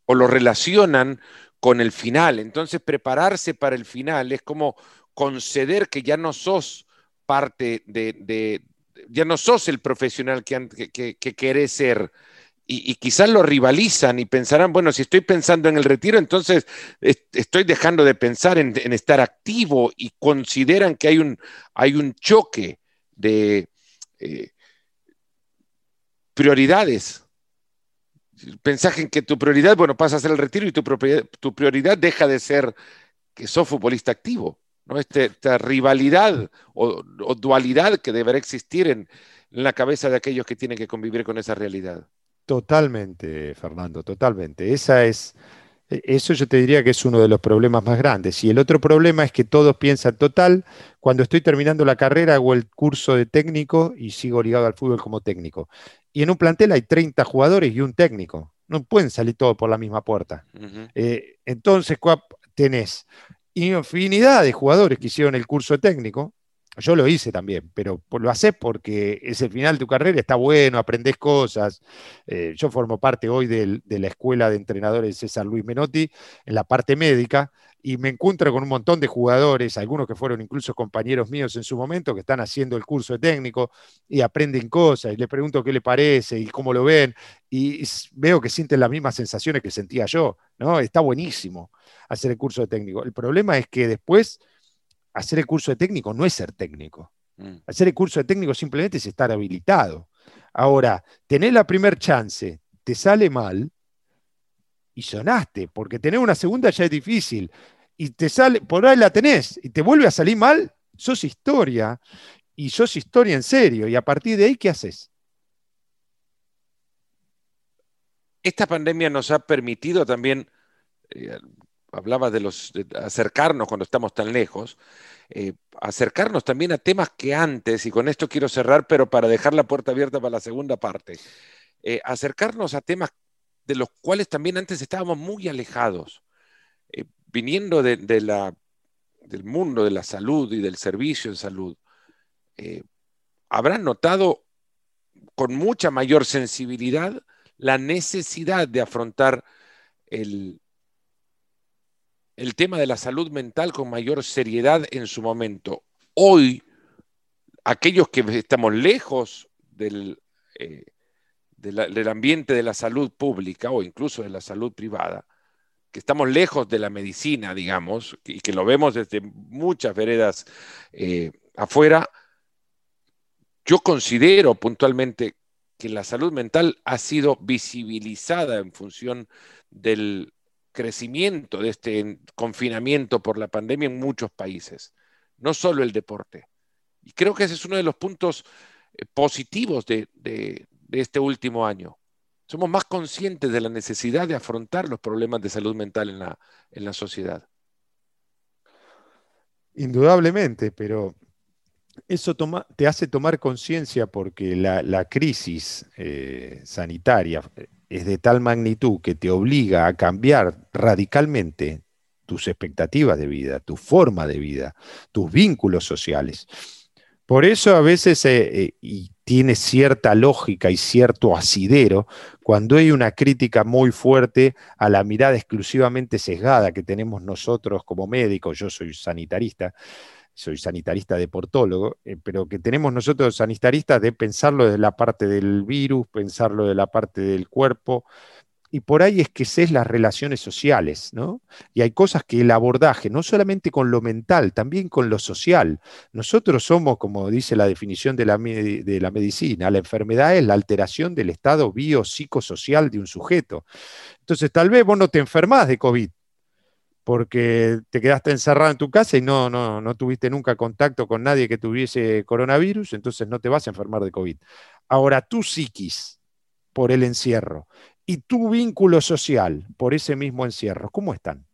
o lo relacionan con el final. Entonces, prepararse para el final es como conceder que ya no sos parte de, ya no sos el profesional que, que, querés ser. Y, quizás lo rivalizan y pensarán, bueno, si estoy pensando en el retiro, entonces estoy dejando de pensar en, estar activo y consideran que hay un, hay un choque de eh, prioridades. Pensás en que tu prioridad, bueno, pasa a ser el retiro y tu, tu prioridad deja de ser que sos futbolista activo. Este, esta, rivalidad o, dualidad que deberá existir en, la cabeza de aquellos que tienen que convivir con esa realidad. Totalmente, Fernando, totalmente. Esa es, e, eso yo te diría que es uno de los problemas más grandes. Y el otro problema es que todos piensan, total, cuando estoy terminando la carrera hago el curso de técnico y sigo ligado al fútbol como técnico. Y en un plantel hay 30 jugadores y un técnico. No pueden salir todos por la misma puerta. Eh, entonces, tenés infinidad de jugadores que hicieron el curso técnico. Yo lo hice también, pero lo haces porque es el final de tu carrera, está bueno, aprendes cosas. Eh, yo formo parte hoy de la escuela de entrenadores César Luis Menotti en la parte médica y me encuentro con un montón de jugadores, algunos que fueron incluso compañeros míos en su momento, que están haciendo el curso de técnico y aprenden cosas y les pregunto qué le parece y cómo lo ven y veo que sienten las mismas sensaciones que sentía yo, ¿no? Está buenísimo hacer el curso de técnico. El problema es que después hacer el curso de técnico no es ser técnico. Mm. Hacer el curso de técnico simplemente es estar habilitado. Ahora, tener la primer chance, te sale mal y sonaste, porque tener una segunda ya es difícil. y te sale, por ahí la tenés, y te vuelve a salir mal, sos historia, y sos historia en serio, y a partir de ahí, ¿qué haces? Esta pandemia nos ha permitido también, eh, hablaba de los acercarnos cuando estamos tan lejos, eh, acercarnos también a temas que antes, y con esto quiero cerrar, pero para dejar la puerta abierta para la segunda parte, eh, acercarnos a temas de los cuales también antes estábamos muy alejados, eh, viniendo de, la, del mundo de la salud y del servicio en salud. habrán notado con mucha mayor sensibilidad la necesidad de afrontar el, el tema de la salud mental con mayor seriedad en su momento. Hoy, aquellos que estamos lejos del, eh, del ambiente de la salud pública o incluso de la salud privada, que estamos lejos de la medicina, digamos, y que lo vemos desde muchas veredas eh, afuera, yo considero puntualmente que la salud mental ha sido visibilizada en función del crecimiento de este confinamiento por la pandemia en muchos países, no solo el deporte. Y creo que ese es uno de los puntos eh, positivos de, este último año. Somos más conscientes de la necesidad de afrontar los problemas de salud mental en la, en la sociedad. Indudablemente, pero eso te hace tomar conciencia porque la, crisis eh, sanitaria es de tal magnitud que te obliga a cambiar radicalmente tus expectativas de vida, tu forma de vida, tus vínculos sociales. Por eso a veces eh, eh, y tiene cierta lógica y cierto asidero cuando hay una crítica muy fuerte a la mirada exclusivamente sesgada que tenemos nosotros como médicos, yo soy sanitarista, soy sanitarista deportólogo, eh, pero que tenemos nosotros sanitaristas de pensarlo desde la parte del virus, pensarlo de la parte del cuerpo, y por ahí es que es las relaciones sociales, ¿no? Y hay cosas que el abordaje, no solamente con lo mental, también con lo social. Nosotros somos, como dice la definición de la, de la medicina, la enfermedad es la alteración del estado biopsicosocial de un sujeto. Entonces, tal vez vos no te enfermás de COVID, porque te quedaste encerrado en tu casa y no, no, no tuviste nunca contacto con nadie que tuviese coronavirus, entonces no te vas a enfermar de COVID. Ahora, tu psiquis por el encierro y tu vínculo social por ese mismo encierro, ¿cómo están?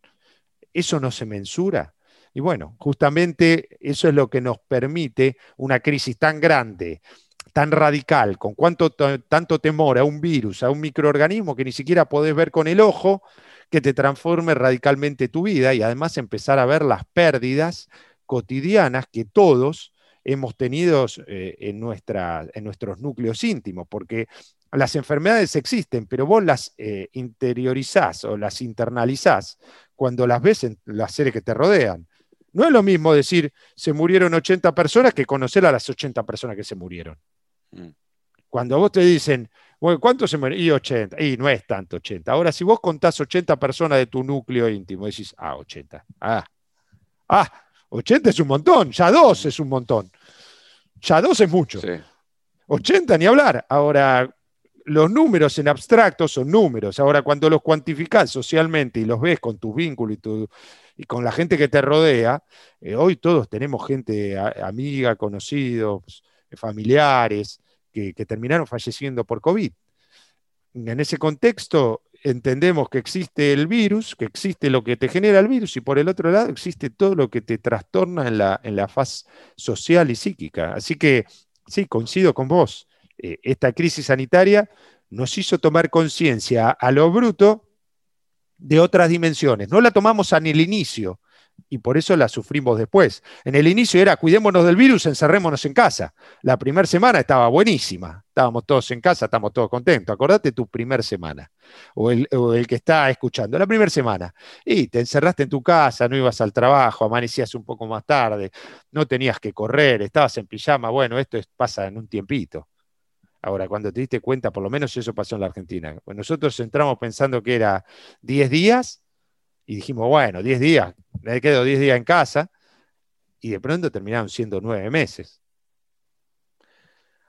¿Eso no se mensura? Y bueno, justamente eso es lo que nos permite una crisis tan grande, tan radical, con cuánto, tanto temor a un virus, a un microorganismo que ni siquiera podés ver con el ojo, que te transforme radicalmente tu vida y además empezar a ver las pérdidas cotidianas que todos hemos tenido eh, en, nuestra, en nuestros núcleos íntimos, porque las enfermedades existen, pero vos las eh, interiorizás o las internalizás cuando las ves en las seres que te rodean. No es lo mismo decir se murieron 80 personas que conocer a las 80 personas que se murieron. Mm. Cuando vos te dicen bueno, ¿cuántos se mueren? Y 80. Y no es tanto 80. Ahora, si vos contás 80 personas de tu núcleo íntimo, decís, ah, 80. Ah, ah, 80 es un montón. Ya dos es un montón. Ya dos es mucho. 80 ni hablar. Ahora, los números en abstracto son números. Ahora, cuando los cuantificás socialmente y los ves con tus vínculos y, con la gente que te rodea, eh, hoy todos tenemos gente amiga, conocidos, familiares, que, terminaron falleciendo por COVID. En ese contexto entendemos que existe el virus, que existe lo que te genera el virus y por el otro lado existe todo lo que te trastorna en la, en la faz social y psíquica. Así que sí, coincido con vos. Eh, esta crisis sanitaria nos hizo tomar conciencia a lo bruto de otras dimensiones. No la tomamos en el inicio, y por eso la sufrimos después. En el inicio era cuidémonos del virus, encerrémonos en casa. La primera semana estaba buenísima, estábamos todos en casa, estamos todos contentos. Acordate tu primera semana, o el, que está escuchando, la primera semana. Y te encerraste en tu casa, no ibas al trabajo, amanecías un poco más tarde, no tenías que correr, estabas en pijama. Bueno, esto pasa en un tiempito. Ahora, cuando te diste cuenta, por lo menos eso pasó en la Argentina. nosotros entramos pensando que era 10 días y dijimos, bueno, 10 días, me quedo 10 días en casa, y de pronto terminaron siendo 9 meses.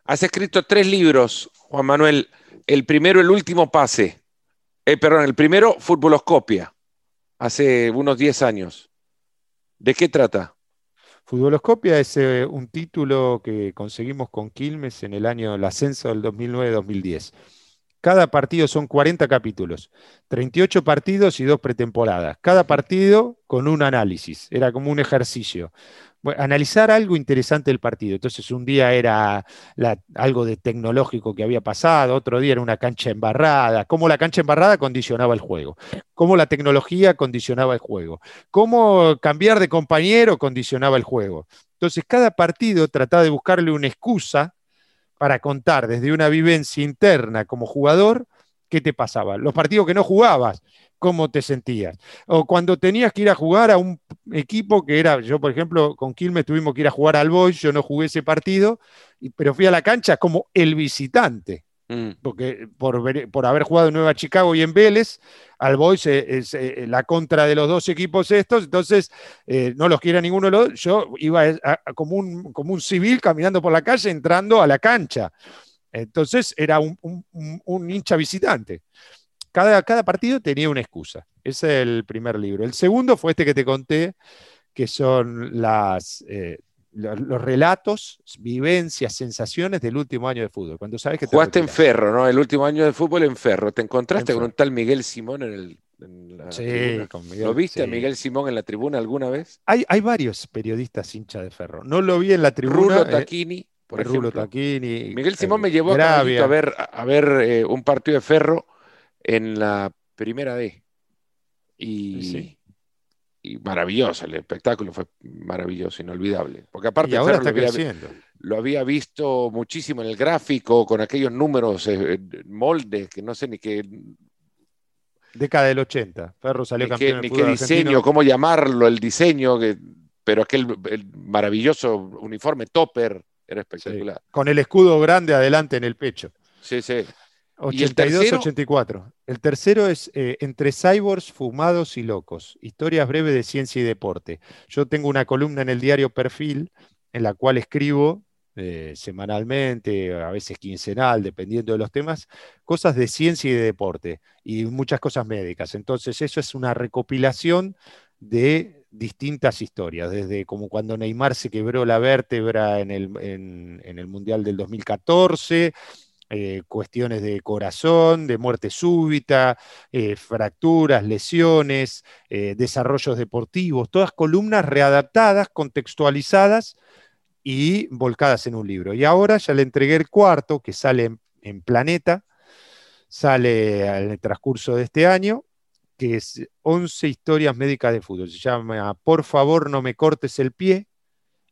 Has escrito tres libros, Juan Manuel. El primero, El último pase. Eh, perdón, el primero, Futboloscopia, hace unos 10 años. ¿De qué trata? Futboloscopia es eh, un título que conseguimos con Quilmes en el año del ascenso del 2009-2010. Cada partido son 40 capítulos, 38 partidos y dos pretemporadas. Cada partido con un análisis, era como un ejercicio analizar algo interesante del partido. Entonces, un día era algo de tecnológico que había pasado, otro día era una cancha embarrada, cómo la cancha embarrada condicionaba el juego, cómo la tecnología condicionaba el juego, cómo cambiar de compañero condicionaba el juego. Entonces, cada partido trataba de buscarle una excusa para contar desde una vivencia interna como jugador qué te pasaba. Los partidos que no jugabas, cómo te sentías. O cuando tenías que ir a jugar a un equipo que era, yo por ejemplo, con Quilmes tuvimos que ir a jugar al Boys, yo no jugué ese partido, pero fui a la cancha como el visitante. Mm. Porque por, por, haber jugado en Nueva Chicago y en Vélez, al Boys es, eh, la contra de los dos equipos estos, entonces eh, no los quiera ninguno de los dos. Yo iba como, un, como un civil caminando por la calle entrando a la cancha. Entonces era un, hincha visitante cada, partido tenía una excusa. Ese es el primer libro. El segundo fue este que te conté, que son las, eh, los relatos, vivencias, sensaciones del último año de fútbol. Cuando sabes que Jugaste en Ferro, ¿no? El último año de fútbol en Ferro. ¿Te encontraste con un tal Miguel Simón en el, sí, con Miguel, ¿Lo viste a Miguel Simón en la tribuna alguna vez? Hay, hay varios periodistas hincha de Ferro. No lo vi en la tribuna. Rulo eh, Taquini, por ejemplo. Rulo Taquini. Miguel Simón me llevó a, ver, a ver eh, un partido de Ferro en la primera D. Y, y maravilloso, el espectáculo fue maravilloso, inolvidable. Porque aparte ahora está lo, había, lo, había, visto muchísimo en el gráfico, con aquellos números, eh, moldes, que no sé ni qué. Década del 80. Ferro salió ni campeón. Qué, ni qué diseño, cómo llamarlo, el diseño, que, pero aquel maravilloso uniforme topper era espectacular. con el escudo grande adelante en el pecho. Sí, sí. 82-84. El, tercero es eh, Entre cyborgs, fumados y locos. Historias breves de ciencia y deporte. Yo tengo una columna en el diario Perfil en la cual escribo eh, semanalmente, a veces quincenal, dependiendo de los temas, cosas de ciencia y de deporte y muchas cosas médicas. Entonces, eso es una recopilación de distintas historias, desde como cuando Neymar se quebró la vértebra en el, en el Mundial del 2014 eh, cuestiones de corazón, de muerte súbita, eh, fracturas, lesiones, eh, desarrollos deportivos, todas columnas readaptadas, contextualizadas y volcadas en un libro. Y ahora ya le entregué el cuarto, que sale en, Planeta, sale en el transcurso de este año, que es 11 historias médicas de fútbol. Se llama Por favor no me cortes el pie,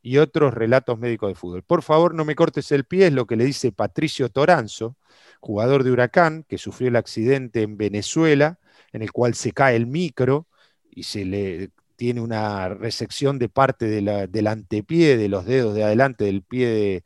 y otros relatos médicos de fútbol. Por favor, no me cortes el pie, es lo que le dice Patricio Toranzo, jugador de Huracán, que sufrió el accidente en Venezuela, en el cual se cae el micro y se le tiene una resección de parte del antepié, de los dedos de adelante del pie de,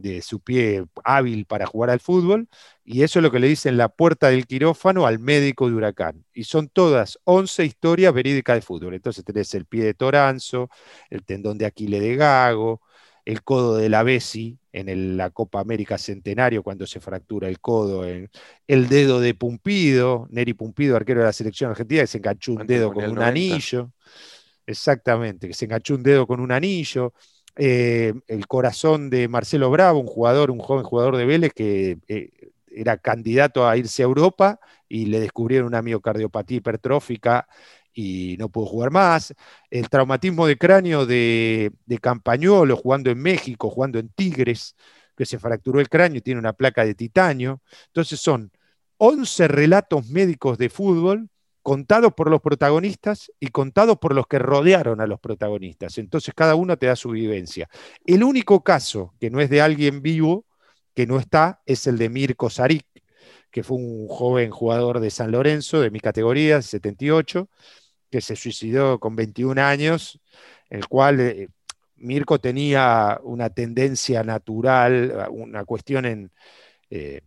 de su pie hábil para jugar al fútbol, y eso es lo que le dicen la puerta del quirófano al médico de Huracán. Y son todas 11 historias verídicas de fútbol. Entonces tenés el pie de Toranzo, el tendón de Aquiles de Gago, el codo de la Bessi en la Copa América Centenario cuando se fractura el codo, el dedo de Pumpido, Neri Pumpido, arquero de la selección argentina, que se enganchó un dedo con un anillo. Exactamente, que se enganchó un dedo con un anillo. Eh, el corazón de Marcelo Bravo, un jugador, un joven jugador de Vélez que eh, era candidato a irse a Europa y le descubrieron una miocardiopatía hipertrófica y no pudo jugar más. El traumatismo de cráneo de, de Campañolo jugando en México, jugando en Tigres, que se fracturó el cráneo y tiene una placa de titanio. Entonces son 11 relatos médicos de fútbol contados por los protagonistas y contados por los que rodearon a los protagonistas. Entonces cada uno te da su vivencia. El único caso que no es de alguien vivo, que no está, es el de Mirko Saric, que fue un joven jugador de San Lorenzo, de mi categoría, 78, que se suicidó con 21 años, el cual eh, Mirko tenía una tendencia natural, una cuestión en, eh,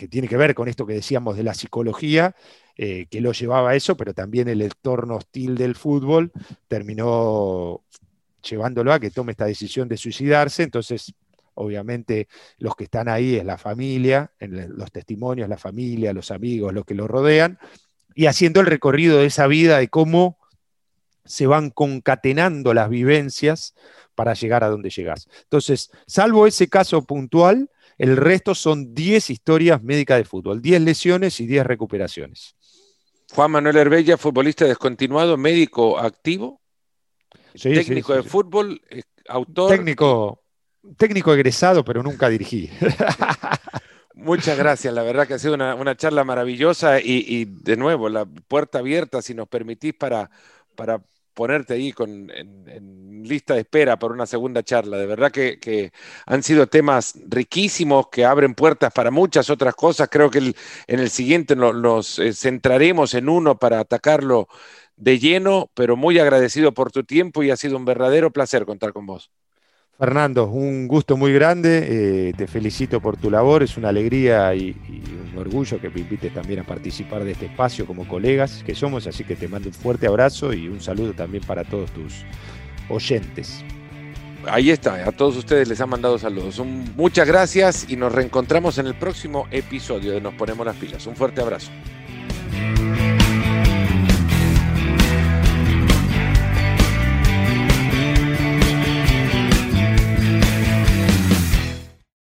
que tiene que ver con esto que decíamos de la psicología, eh, que lo llevaba a eso, pero también el entorno hostil del fútbol terminó llevándolo a que tome esta decisión de suicidarse. Entonces, obviamente, los que están ahí es la familia, los testimonios, la familia, los amigos, los que lo rodean, y haciendo el recorrido de esa vida, de cómo se van concatenando las vivencias para llegar a donde llegás. Entonces, salvo ese caso puntual, el resto son 10 historias médicas de fútbol, 10 lesiones y 10 recuperaciones. Juan Manuel Herbella, futbolista descontinuado, médico activo, técnico de fútbol, eh, autor. Técnico, técnico egresado, pero nunca dirigí. (laughs) Muchas gracias, la verdad que ha sido una, charla maravillosa y, de nuevo, la puerta abierta, si nos permitís, para, para ponerte ahí con, en, lista de espera para una segunda charla. De verdad que, han sido temas riquísimos que abren puertas para muchas otras cosas. Creo que en el siguiente nos, eh, centraremos en uno para atacarlo de lleno, pero muy agradecido por tu tiempo y ha sido un verdadero placer contar con vos. Fernando, un gusto muy grande, eh, te felicito por tu labor, es una alegría y, un orgullo que me invites también a participar de este espacio como colegas que somos, así que te mando un fuerte abrazo y un saludo también para todos tus oyentes. Ahí está, a todos ustedes les han mandado saludos. muchas gracias y nos reencontramos en el próximo episodio de Nos Ponemos las Pilas. Un fuerte abrazo.